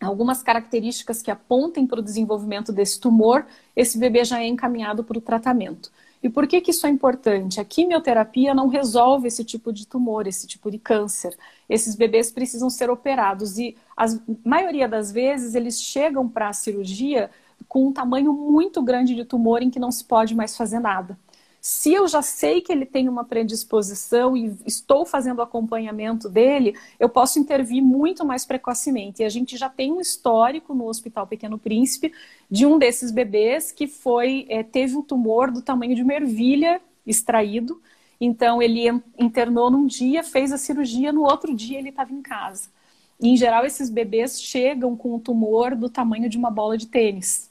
algumas características que apontem para o desenvolvimento desse tumor, esse bebê já é encaminhado para o tratamento. E por que, que isso é importante? A quimioterapia não resolve esse tipo de tumor, esse tipo de câncer. Esses bebês precisam ser operados e a maioria das vezes eles chegam para a cirurgia com um tamanho muito grande de tumor em que não se pode mais fazer nada. Se eu já sei que ele tem uma predisposição e estou fazendo acompanhamento dele, eu posso intervir muito mais precocemente. E a gente já tem um histórico no Hospital Pequeno Príncipe de um desses bebês que foi é, teve um tumor do tamanho de uma ervilha extraído. Então ele internou num dia, fez a cirurgia, no outro dia ele estava em casa. E, em geral, esses bebês chegam com um tumor do tamanho de uma bola de tênis.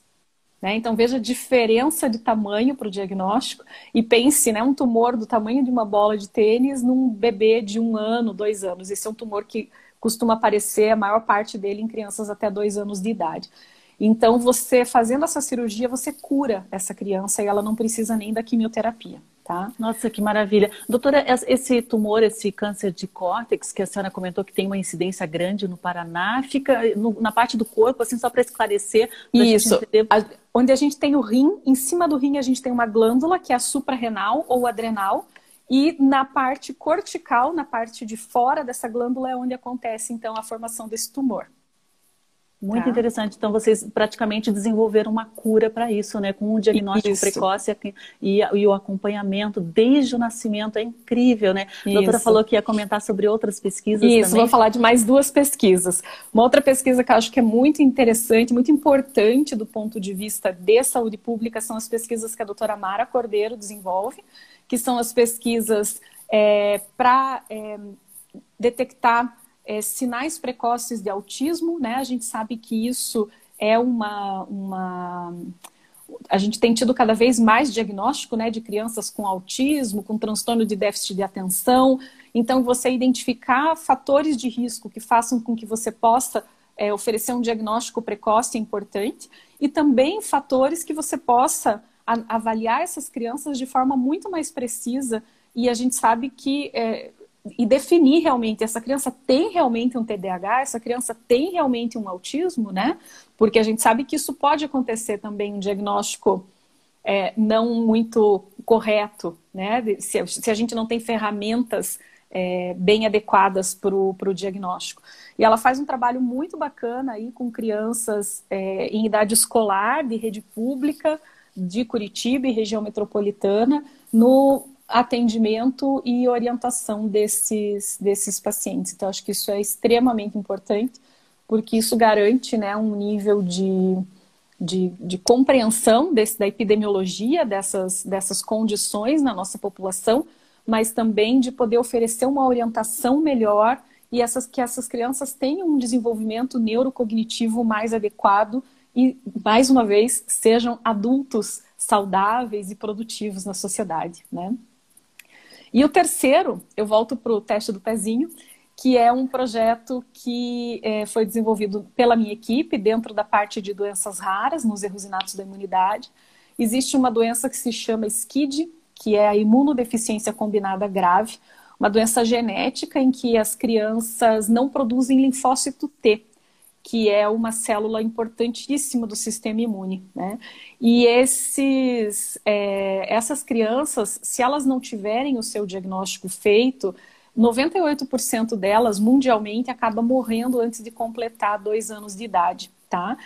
Né? Então veja a diferença de tamanho para o diagnóstico e pense, né, um tumor do tamanho de uma bola de tênis num bebê de um ano, dois anos. Esse é um tumor que costuma aparecer a maior parte dele em crianças até dois anos de idade. Então, você fazendo essa cirurgia, você cura essa criança e ela não precisa nem da quimioterapia. Tá? Nossa, que maravilha. Doutora, esse tumor, esse câncer de córtex, que a senhora comentou que tem uma incidência grande no Paraná, fica no, na parte do corpo, assim, só para esclarecer. Isso. Entender... A, onde a gente tem o rim, em cima do rim a gente tem uma glândula, que é a suprarrenal ou adrenal, e na parte cortical, na parte de fora dessa glândula, é onde acontece, então, a formação desse tumor. Muito tá. interessante. Então, vocês praticamente desenvolveram uma cura para isso, né? Com um diagnóstico isso. precoce e, e, o acompanhamento desde o nascimento. É incrível, né? A doutora falou que ia comentar sobre outras pesquisas isso, também. vou falar de mais duas pesquisas. Uma outra pesquisa que eu acho que é muito interessante, muito importante do ponto de vista de saúde pública, são as pesquisas que a doutora Mara Cordeiro desenvolve, que são as pesquisas é, para é, detectar é, sinais precoces de autismo, né? A gente sabe que isso é uma, uma a gente tem tido cada vez mais diagnóstico né, de crianças com autismo, com transtorno de déficit de atenção. Então, você identificar fatores de risco que façam com que você possa é, oferecer um diagnóstico precoce é importante. E também fatores que você possa avaliar essas crianças de forma muito mais precisa. E a gente sabe que é, e definir realmente essa criança tem realmente um TDAH, essa criança tem realmente um autismo, né? Porque a gente sabe que isso pode acontecer também um diagnóstico é, não muito correto, né? Se, se, a gente não tem ferramentas é, bem adequadas para o diagnóstico. E ela faz um trabalho muito bacana aí com crianças é, em idade escolar, de rede pública, de Curitiba e região metropolitana, no atendimento e orientação desses, desses pacientes. Então, acho que isso é extremamente importante, porque isso garante né, um nível de, de, de compreensão desse, da epidemiologia dessas, dessas condições na nossa população, mas também de poder oferecer uma orientação melhor e essas, que essas crianças tenham um desenvolvimento neurocognitivo mais adequado e, mais uma vez, sejam adultos saudáveis e produtivos na sociedade, né? E o terceiro, eu volto para o teste do pezinho, que é um projeto que é, foi desenvolvido pela minha equipe dentro da parte de doenças raras, nos erros inatos da imunidade. Existe uma doença que se chama SCID, que é a imunodeficiência combinada grave, uma doença genética em que as crianças não produzem linfócito T que é uma célula importantíssima do sistema imune. Né? E esses, é, essas crianças, se elas não tiverem o seu diagnóstico feito, 98% delas mundialmente acaba morrendo antes de completar dois anos de idade. Tá?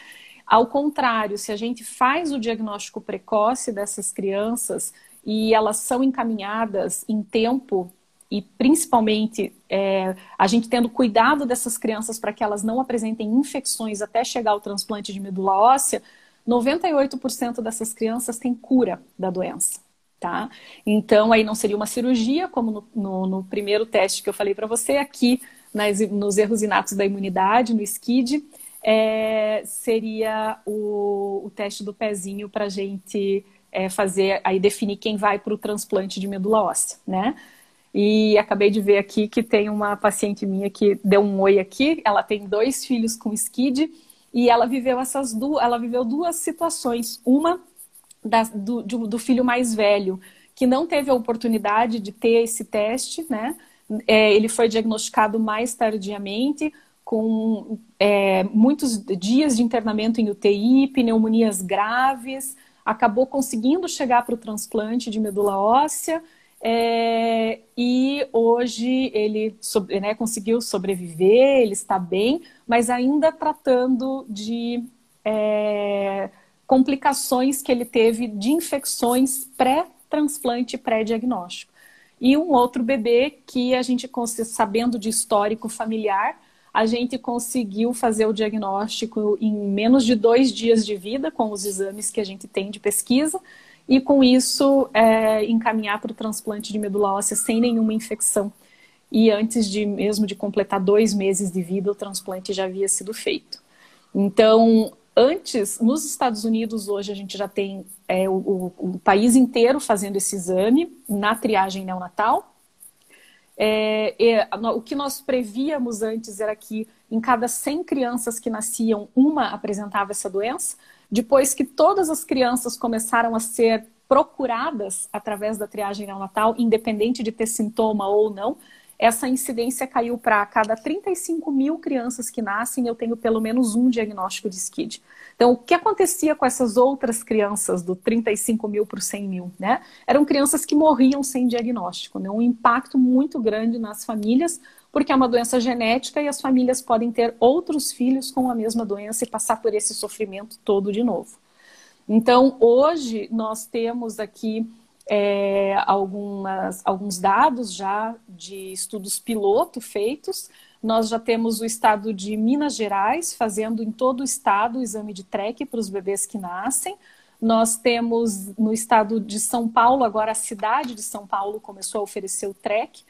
Ao contrário, se a gente faz o diagnóstico precoce dessas crianças e elas são encaminhadas em tempo e principalmente é, a gente tendo cuidado dessas crianças para que elas não apresentem infecções até chegar ao transplante de medula óssea, 98% dessas crianças têm cura da doença. Tá? Então, aí não seria uma cirurgia, como no, no, no primeiro teste que eu falei para você, aqui nas, nos erros inatos da imunidade, no SKID, é, seria o, o, teste do pezinho para a gente é, fazer, aí definir quem vai para o transplante de medula óssea, né? E acabei de ver aqui que tem uma paciente minha que deu um oi aqui. Ela tem dois filhos com SKID e ela viveu essas duas, ela viveu duas situações. Uma da, do, do filho mais velho, que não teve a oportunidade de ter esse teste, né? É, ele foi diagnosticado mais tardiamente, com é, muitos dias de internamento em UTI, pneumonias graves, acabou conseguindo chegar para o transplante de medula óssea é, e hoje ele né, conseguiu sobreviver, ele está bem, mas ainda tratando de é, complicações que ele teve de infecções pré-transplante, pré-diagnóstico. E um outro bebê que a gente, sabendo de histórico familiar, a gente conseguiu fazer o diagnóstico em menos de dois dias de vida com os exames que a gente tem de pesquisa e com isso é, encaminhar para o transplante de medula óssea sem nenhuma infecção. E antes de mesmo de completar dois meses de vida, o transplante já havia sido feito. Então, antes, nos Estados Unidos, hoje a gente já tem é, o, o, país inteiro fazendo esse exame na triagem neonatal. é, é, o que nós prevíamos antes era que em cada 100 crianças que nasciam, uma apresentava essa doença. Depois que todas as crianças começaram a ser procuradas através da triagem neonatal, independente de ter sintoma ou não, essa incidência caiu para cada 35 mil crianças que nascem, eu tenho pelo menos um diagnóstico de SCID. Então, o que acontecia com essas outras crianças, do 35 mil por 100 mil? Né? Eram crianças que morriam sem diagnóstico, né? um impacto muito grande nas famílias, porque é uma doença genética e as famílias podem ter outros filhos com a mesma doença e passar por esse sofrimento todo de novo. Então, hoje, nós temos aqui é, algumas, alguns dados já de estudos piloto feitos. Nós já temos o estado de Minas Gerais fazendo em todo o estado o exame de TREC para os bebês que nascem. Nós temos no estado de São Paulo, agora a cidade de São Paulo começou a oferecer o TREC.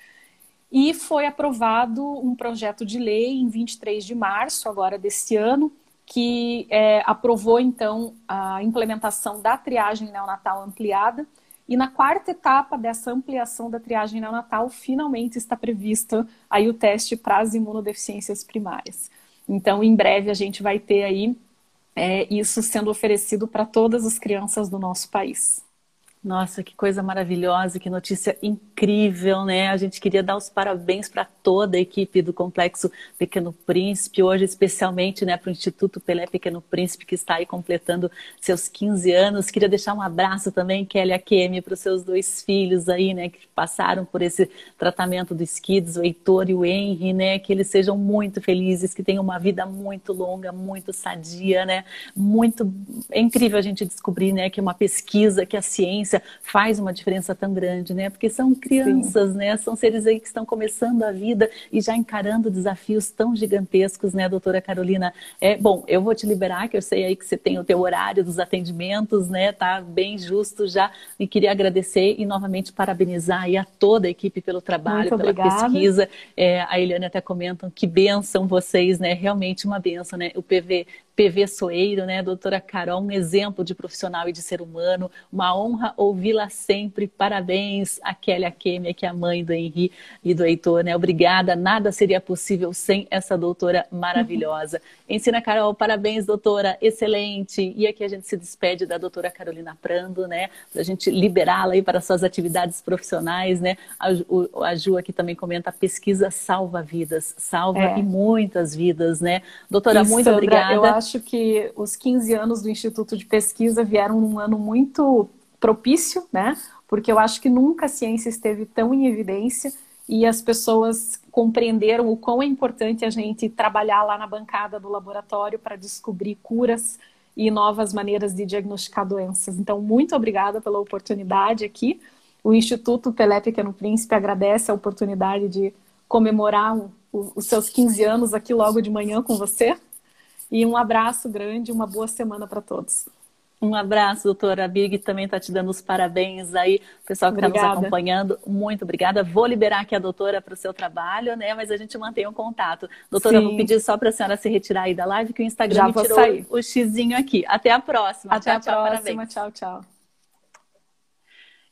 E foi aprovado um projeto de lei em 23 de março, agora desse ano, que é, aprovou então a implementação da triagem neonatal ampliada e na quarta etapa dessa ampliação da triagem neonatal, finalmente está prevista aí o teste para as imunodeficiências primárias. Então, em breve a gente vai ter aí é, isso sendo oferecido para todas as crianças do nosso país. Nossa, que coisa maravilhosa, que notícia incrível, né? A gente queria dar os parabéns para toda a equipe do Complexo Pequeno Príncipe, hoje especialmente né, para o Instituto Pelé Pequeno Príncipe, que está aí completando seus 15 anos. Queria deixar um abraço também, Kelly Akemi, para os seus dois filhos aí, né, que passaram por esse tratamento do Skids, o Heitor e o Henry, né? Que eles sejam muito felizes, que tenham uma vida muito longa, muito sadia, né? Muito... É incrível a gente descobrir, né, que uma pesquisa, que a ciência faz uma diferença tão grande, né? Porque são crianças, Sim. né? São seres aí que estão começando a vida e já encarando desafios tão gigantescos, né, doutora Carolina? É, bom, eu vou te liberar, que eu sei aí que você tem o teu horário dos atendimentos, né? Tá bem justo já. E queria agradecer e novamente parabenizar aí a toda a equipe pelo trabalho, Muito pela obrigada. pesquisa. É, a Eliane até comentam que benção vocês, né? Realmente uma benção, né? O PV PV Soeiro, né, doutora Carol, um exemplo de profissional e de ser humano, uma honra ouvi-la sempre, parabéns a Kelly Akemi, que é a mãe do Henri e do Heitor, né, obrigada, nada seria possível sem essa doutora maravilhosa. Ensina Carol, parabéns doutora, excelente, e aqui a gente se despede da doutora Carolina Prando, né, a gente liberá-la aí para suas atividades profissionais, né, a, o, a Ju aqui também comenta, a pesquisa salva vidas, salva é. e muitas vidas, né, doutora, Isso, muito obrigada acho que os 15 anos do Instituto de Pesquisa vieram num ano muito propício, né? Porque eu acho que nunca a ciência esteve tão em evidência e as pessoas compreenderam o quão é importante a gente trabalhar lá na bancada do laboratório para descobrir curas e novas maneiras de diagnosticar doenças. Então, muito obrigada pela oportunidade aqui. O Instituto Pelé Pequeno Príncipe agradece a oportunidade de comemorar os seus 15 anos aqui logo de manhã com você. E um abraço grande, uma boa semana para todos. Um abraço, doutora Big, também está te dando os parabéns aí, o pessoal que está nos acompanhando. Muito obrigada. Vou liberar aqui a doutora para o seu trabalho, né? Mas a gente mantém o um contato. Doutora, Sim. vou pedir só para a senhora se retirar aí da live, que o Instagram Já me tirou sair. o xizinho aqui. Até a próxima. Até tchau, a tchau, próxima. Parabéns. Tchau, tchau.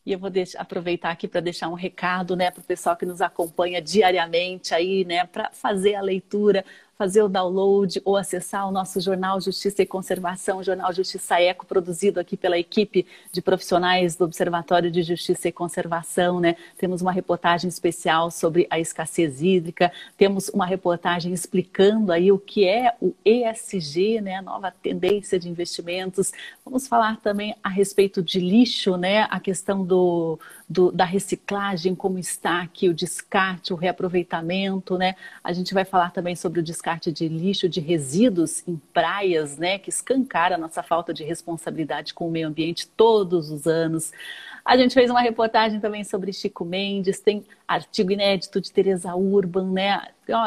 E eu vou deixar, aproveitar aqui para deixar um recado né, para o pessoal que nos acompanha diariamente aí, né, para fazer a leitura fazer o download ou acessar o nosso jornal Justiça e Conservação, o jornal Justiça Eco, produzido aqui pela equipe de profissionais do Observatório de Justiça e Conservação, né? Temos uma reportagem especial sobre a escassez hídrica, temos uma reportagem explicando aí o que é o ESG, né? A nova tendência de investimentos. Vamos falar também a respeito de lixo, né? A questão do do, da reciclagem, como está aqui o descarte, o reaproveitamento, né? A gente vai falar também sobre o descarte de lixo, de resíduos em praias, né? Que escancara a nossa falta de responsabilidade com o meio ambiente todos os anos. A gente fez uma reportagem também sobre Chico Mendes, tem artigo inédito de Teresa Urban, né?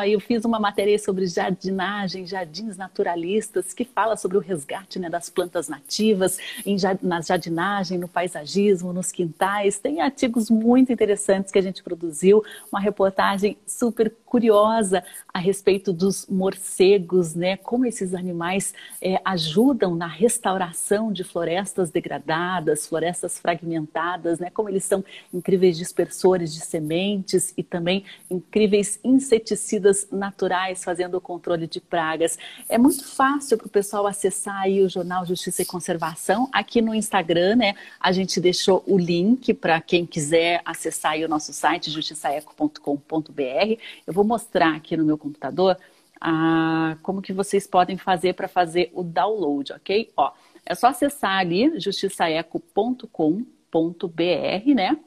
Eu fiz uma matéria sobre jardinagem, jardins naturalistas, que fala sobre o resgate né, das plantas nativas em, na jardinagem, no paisagismo, nos quintais. Tem artigos muito interessantes que a gente produziu, uma reportagem super curiosa a respeito dos morcegos, né? Como esses animais é, ajudam na restauração de florestas degradadas, florestas fragmentadas né? Como eles são incríveis dispersores de sementes e também incríveis inseticidas naturais, fazendo o controle de pragas. É muito fácil para o pessoal acessar aí o Jornal Justiça e Conservação. Aqui no Instagram, né? A gente deixou o link para quem quiser acessar aí o nosso site, justiçaeco.com.br. Eu vou mostrar aqui no meu computador ah, como que vocês podem fazer para fazer o download, ok? Ó, é só acessar ali justiçaeco.com.br, né?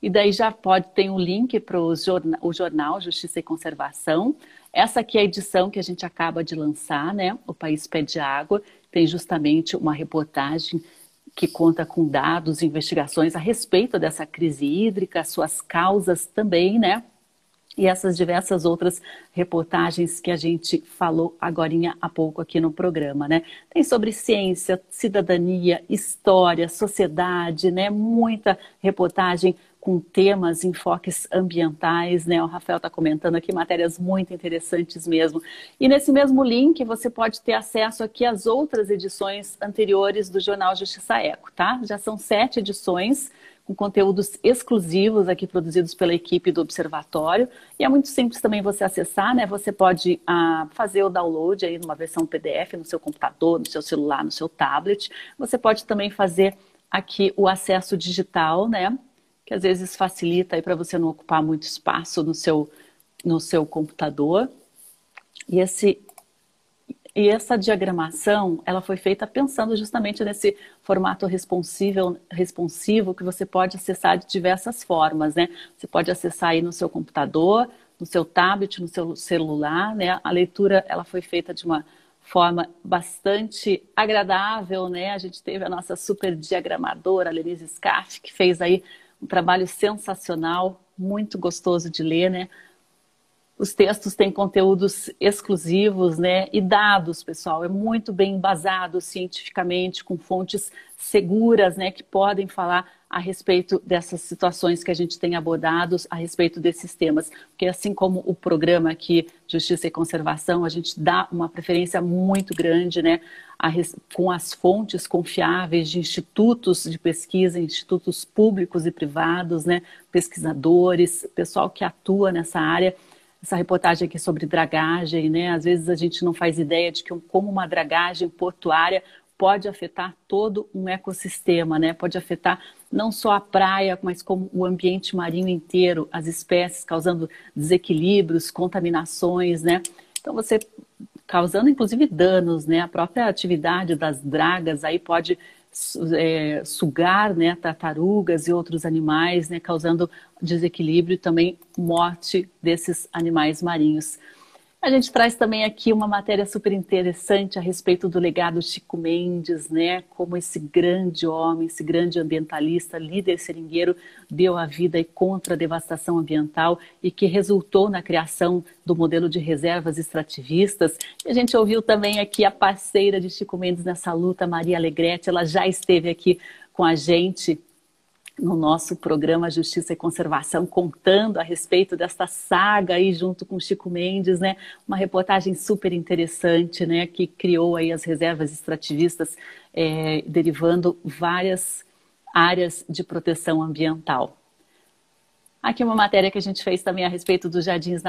E daí já pode ter um link para o jornal, Justiça e Conservação. Essa aqui é a edição que a gente acaba de lançar, né? O País Pede Água. Tem justamente uma reportagem que conta com dados, investigações a respeito dessa crise hídrica, suas causas também, né? E essas diversas outras reportagens que a gente falou agora há pouco aqui no programa, né? Tem sobre ciência, cidadania, história, sociedade, né? Muita reportagem com temas, enfoques ambientais, né? O Rafael está comentando aqui matérias muito interessantes mesmo. E nesse mesmo link você pode ter acesso aqui às outras edições anteriores do Jornal Justiça Eco, tá? Já são sete edições com conteúdos exclusivos aqui produzidos pela equipe do Observatório. E é muito simples também você acessar, né? Você pode ah, fazer o download aí numa versão PDF no seu computador, no seu celular, no seu tablet. Você pode também fazer aqui o acesso digital, né? Que às vezes facilita aí para você não ocupar muito espaço no seu, no seu computador. E esse e essa diagramação, ela foi feita pensando justamente nesse formato responsível, responsivo que você pode acessar de diversas formas, né? Você pode acessar aí no seu computador, no seu tablet, no seu celular, né? A leitura, ela foi feita de uma forma bastante agradável, né? A gente teve a nossa super diagramadora, Lenise Scaff, que fez aí um trabalho sensacional, muito gostoso de ler, né? Os textos têm conteúdos exclusivos, né? E dados, pessoal, é muito bem embasado cientificamente, com fontes seguras, né? Que podem falar a respeito dessas situações que a gente tem abordado, a respeito desses temas. Porque assim como o programa aqui, Justiça e Conservação, a gente dá uma preferência muito grande, né? A, com as fontes confiáveis de institutos de pesquisa, institutos públicos e privados, né? Pesquisadores, pessoal que atua nessa área essa reportagem aqui sobre dragagem, né? Às vezes a gente não faz ideia de que como uma dragagem portuária pode afetar todo um ecossistema, né? Pode afetar não só a praia, mas como o ambiente marinho inteiro, as espécies, causando desequilíbrios, contaminações, né? Então você causando inclusive danos, né? A própria atividade das dragas aí pode é, sugar né, tartarugas e outros animais, né, causando desequilíbrio e também morte desses animais marinhos. A gente traz também aqui uma matéria super interessante a respeito do legado Chico Mendes, né? Como esse grande homem, esse grande ambientalista, líder seringueiro, deu a vida contra a devastação ambiental e que resultou na criação do modelo de reservas extrativistas. E a gente ouviu também aqui a parceira de Chico Mendes nessa luta, Maria Alegrete, ela já esteve aqui com a gente no nosso programa Justiça e Conservação, contando a respeito desta saga aí junto com Chico Mendes, né? Uma reportagem super interessante, né? Que criou aí as reservas extrativistas, é, derivando várias áreas de proteção ambiental. Aqui uma matéria que a gente fez também a respeito dos jardins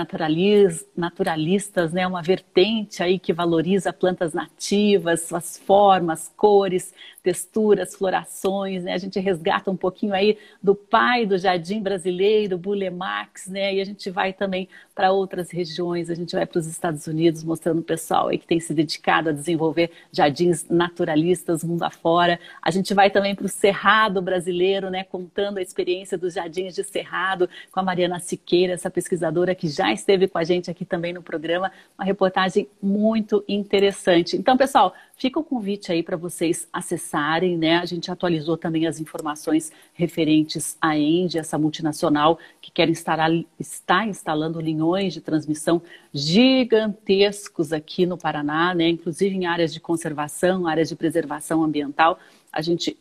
naturalistas, né? Uma vertente aí que valoriza plantas nativas, suas formas, cores, texturas, florações, né? A gente resgata um pouquinho aí do pai do jardim brasileiro, Bulle Marx, né? E a gente vai também para outras regiões, a gente vai para os Estados Unidos mostrando o pessoal aí que tem se dedicado a desenvolver jardins naturalistas mundo afora. A gente vai também para o Cerrado brasileiro, né? Contando a experiência dos jardins de Cerrado com a Mariana Siqueira, essa pesquisadora que já esteve com a gente aqui também no programa, uma reportagem muito interessante. Então, pessoal, Fica o convite aí para vocês acessarem, né? A gente atualizou também as informações referentes à Ende, essa multinacional que quer instalar, está instalando linhões de transmissão gigantescos aqui no Paraná, né? Inclusive em áreas de conservação, áreas de preservação ambiental. A gente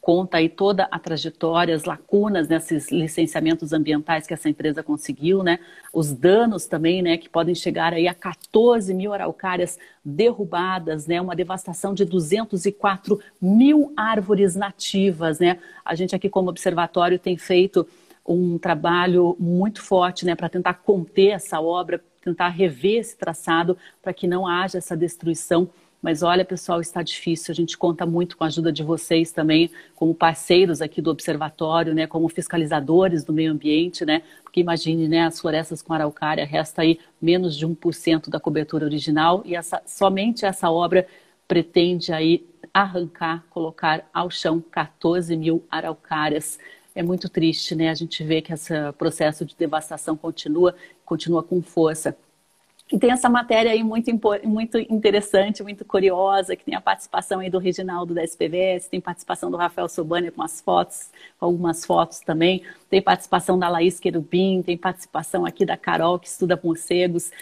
conta aí toda a trajetória, as lacunas nesses licenciamentos ambientais que essa empresa conseguiu, né? Os danos também, né? Que podem chegar aí a 14 mil araucárias derrubadas, né? Uma devastação de 204 mil árvores nativas, né? A gente aqui como observatório tem feito um trabalho muito forte, né? Para tentar conter essa obra, tentar rever esse traçado para que não haja essa destruição mas olha, pessoal, está difícil. A gente conta muito com a ajuda de vocês também, como parceiros aqui do observatório, né, como fiscalizadores do meio ambiente, né? Porque imagine, né, as florestas com araucária resta aí menos de 1% da cobertura original e essa, somente essa obra pretende aí arrancar, colocar ao chão 14 mil araucárias. É muito triste, né? A gente vê que esse processo de devastação continua, continua com força. E tem essa matéria aí muito, muito interessante, muito curiosa, que tem a participação aí do Reginaldo da SPVS, tem participação do Rafael Sobania com as fotos, com algumas fotos também, tem participação da Laís Querubim, tem participação aqui da Carol, que estuda morcegos.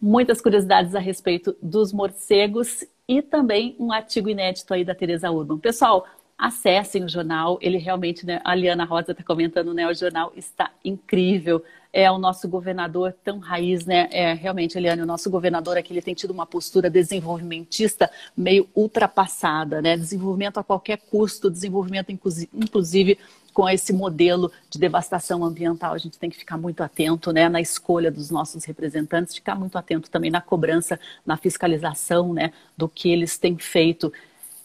Muitas curiosidades a respeito dos morcegos e também um artigo inédito aí da Teresa Urban. Pessoal, acessem o jornal, ele realmente, né, a Liana Rosa está comentando, né, o jornal está incrível é o nosso governador tão raiz, né? É, realmente, Eliane, o nosso governador aqui ele tem tido uma postura desenvolvimentista meio ultrapassada, né? Desenvolvimento a qualquer custo, desenvolvimento inclusive com esse modelo de devastação ambiental. A gente tem que ficar muito atento né, na escolha dos nossos representantes, ficar muito atento também na cobrança, na fiscalização né, do que eles têm feito.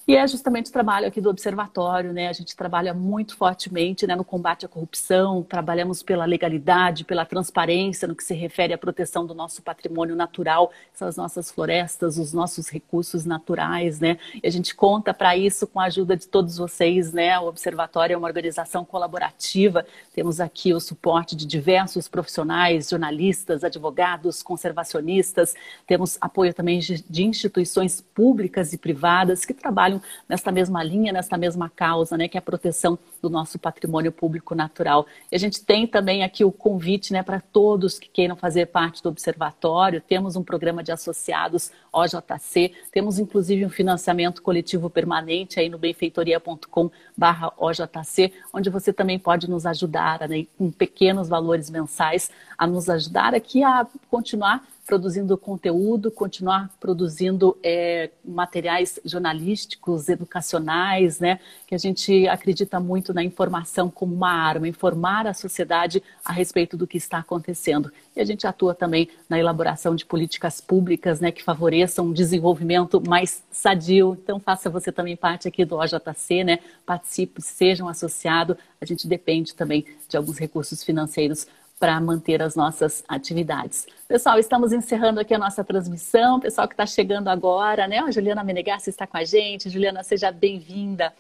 E é justamente o trabalho aqui do observatório, né? A gente trabalha muito fortemente né, no combate à corrupção, trabalhamos pela legalidade, pela transparência no que se refere à proteção do nosso patrimônio natural, são as nossas florestas, os nossos recursos naturais, né? E a gente conta para isso com a ajuda de todos vocês, né? O observatório é uma organização colaborativa, temos aqui o suporte de diversos profissionais, jornalistas, advogados, conservacionistas, temos apoio também de instituições públicas e privadas que trabalham trabalham nesta mesma linha, nesta mesma causa, né, que é a proteção do nosso patrimônio público natural. E a gente tem também aqui o convite né, para todos que queiram fazer parte do observatório. Temos um programa de associados OJC, temos inclusive um financiamento coletivo permanente aí no benfeitoria.com barra OJC, onde você também pode nos ajudar né, com pequenos valores mensais a nos ajudar aqui a continuar produzindo conteúdo, continuar produzindo é, materiais jornalísticos, educacionais, né? Que a gente acredita muito na informação como uma arma, informar a sociedade a respeito do que está acontecendo. E a gente atua também na elaboração de políticas públicas, né, que favoreçam um desenvolvimento mais sadio. Então faça você também parte aqui do OJC, né? Participe, seja um associado. A gente depende também de alguns recursos financeiros para manter as nossas atividades. Pessoal, estamos encerrando aqui a nossa transmissão. Pessoal que está chegando agora, né? A Juliana Menegassi está com a gente. Juliana, seja bem-vinda.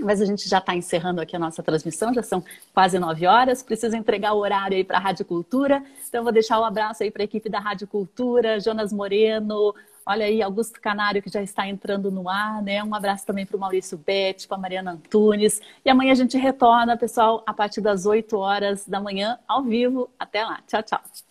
Mas a gente já está encerrando aqui a nossa transmissão, já são quase nove horas. Preciso entregar o horário aí para a Rádio Cultura. Então, vou deixar o um abraço aí para a equipe da Rádio Cultura, Jonas Moreno, Olha aí, Augusto Canário, que já está entrando no ar, né? Um abraço também para o Maurício Betti, para a Mariana Antunes. E amanhã a gente retorna, pessoal, a partir das 8 horas da manhã, ao vivo. Até lá. Tchau, tchau.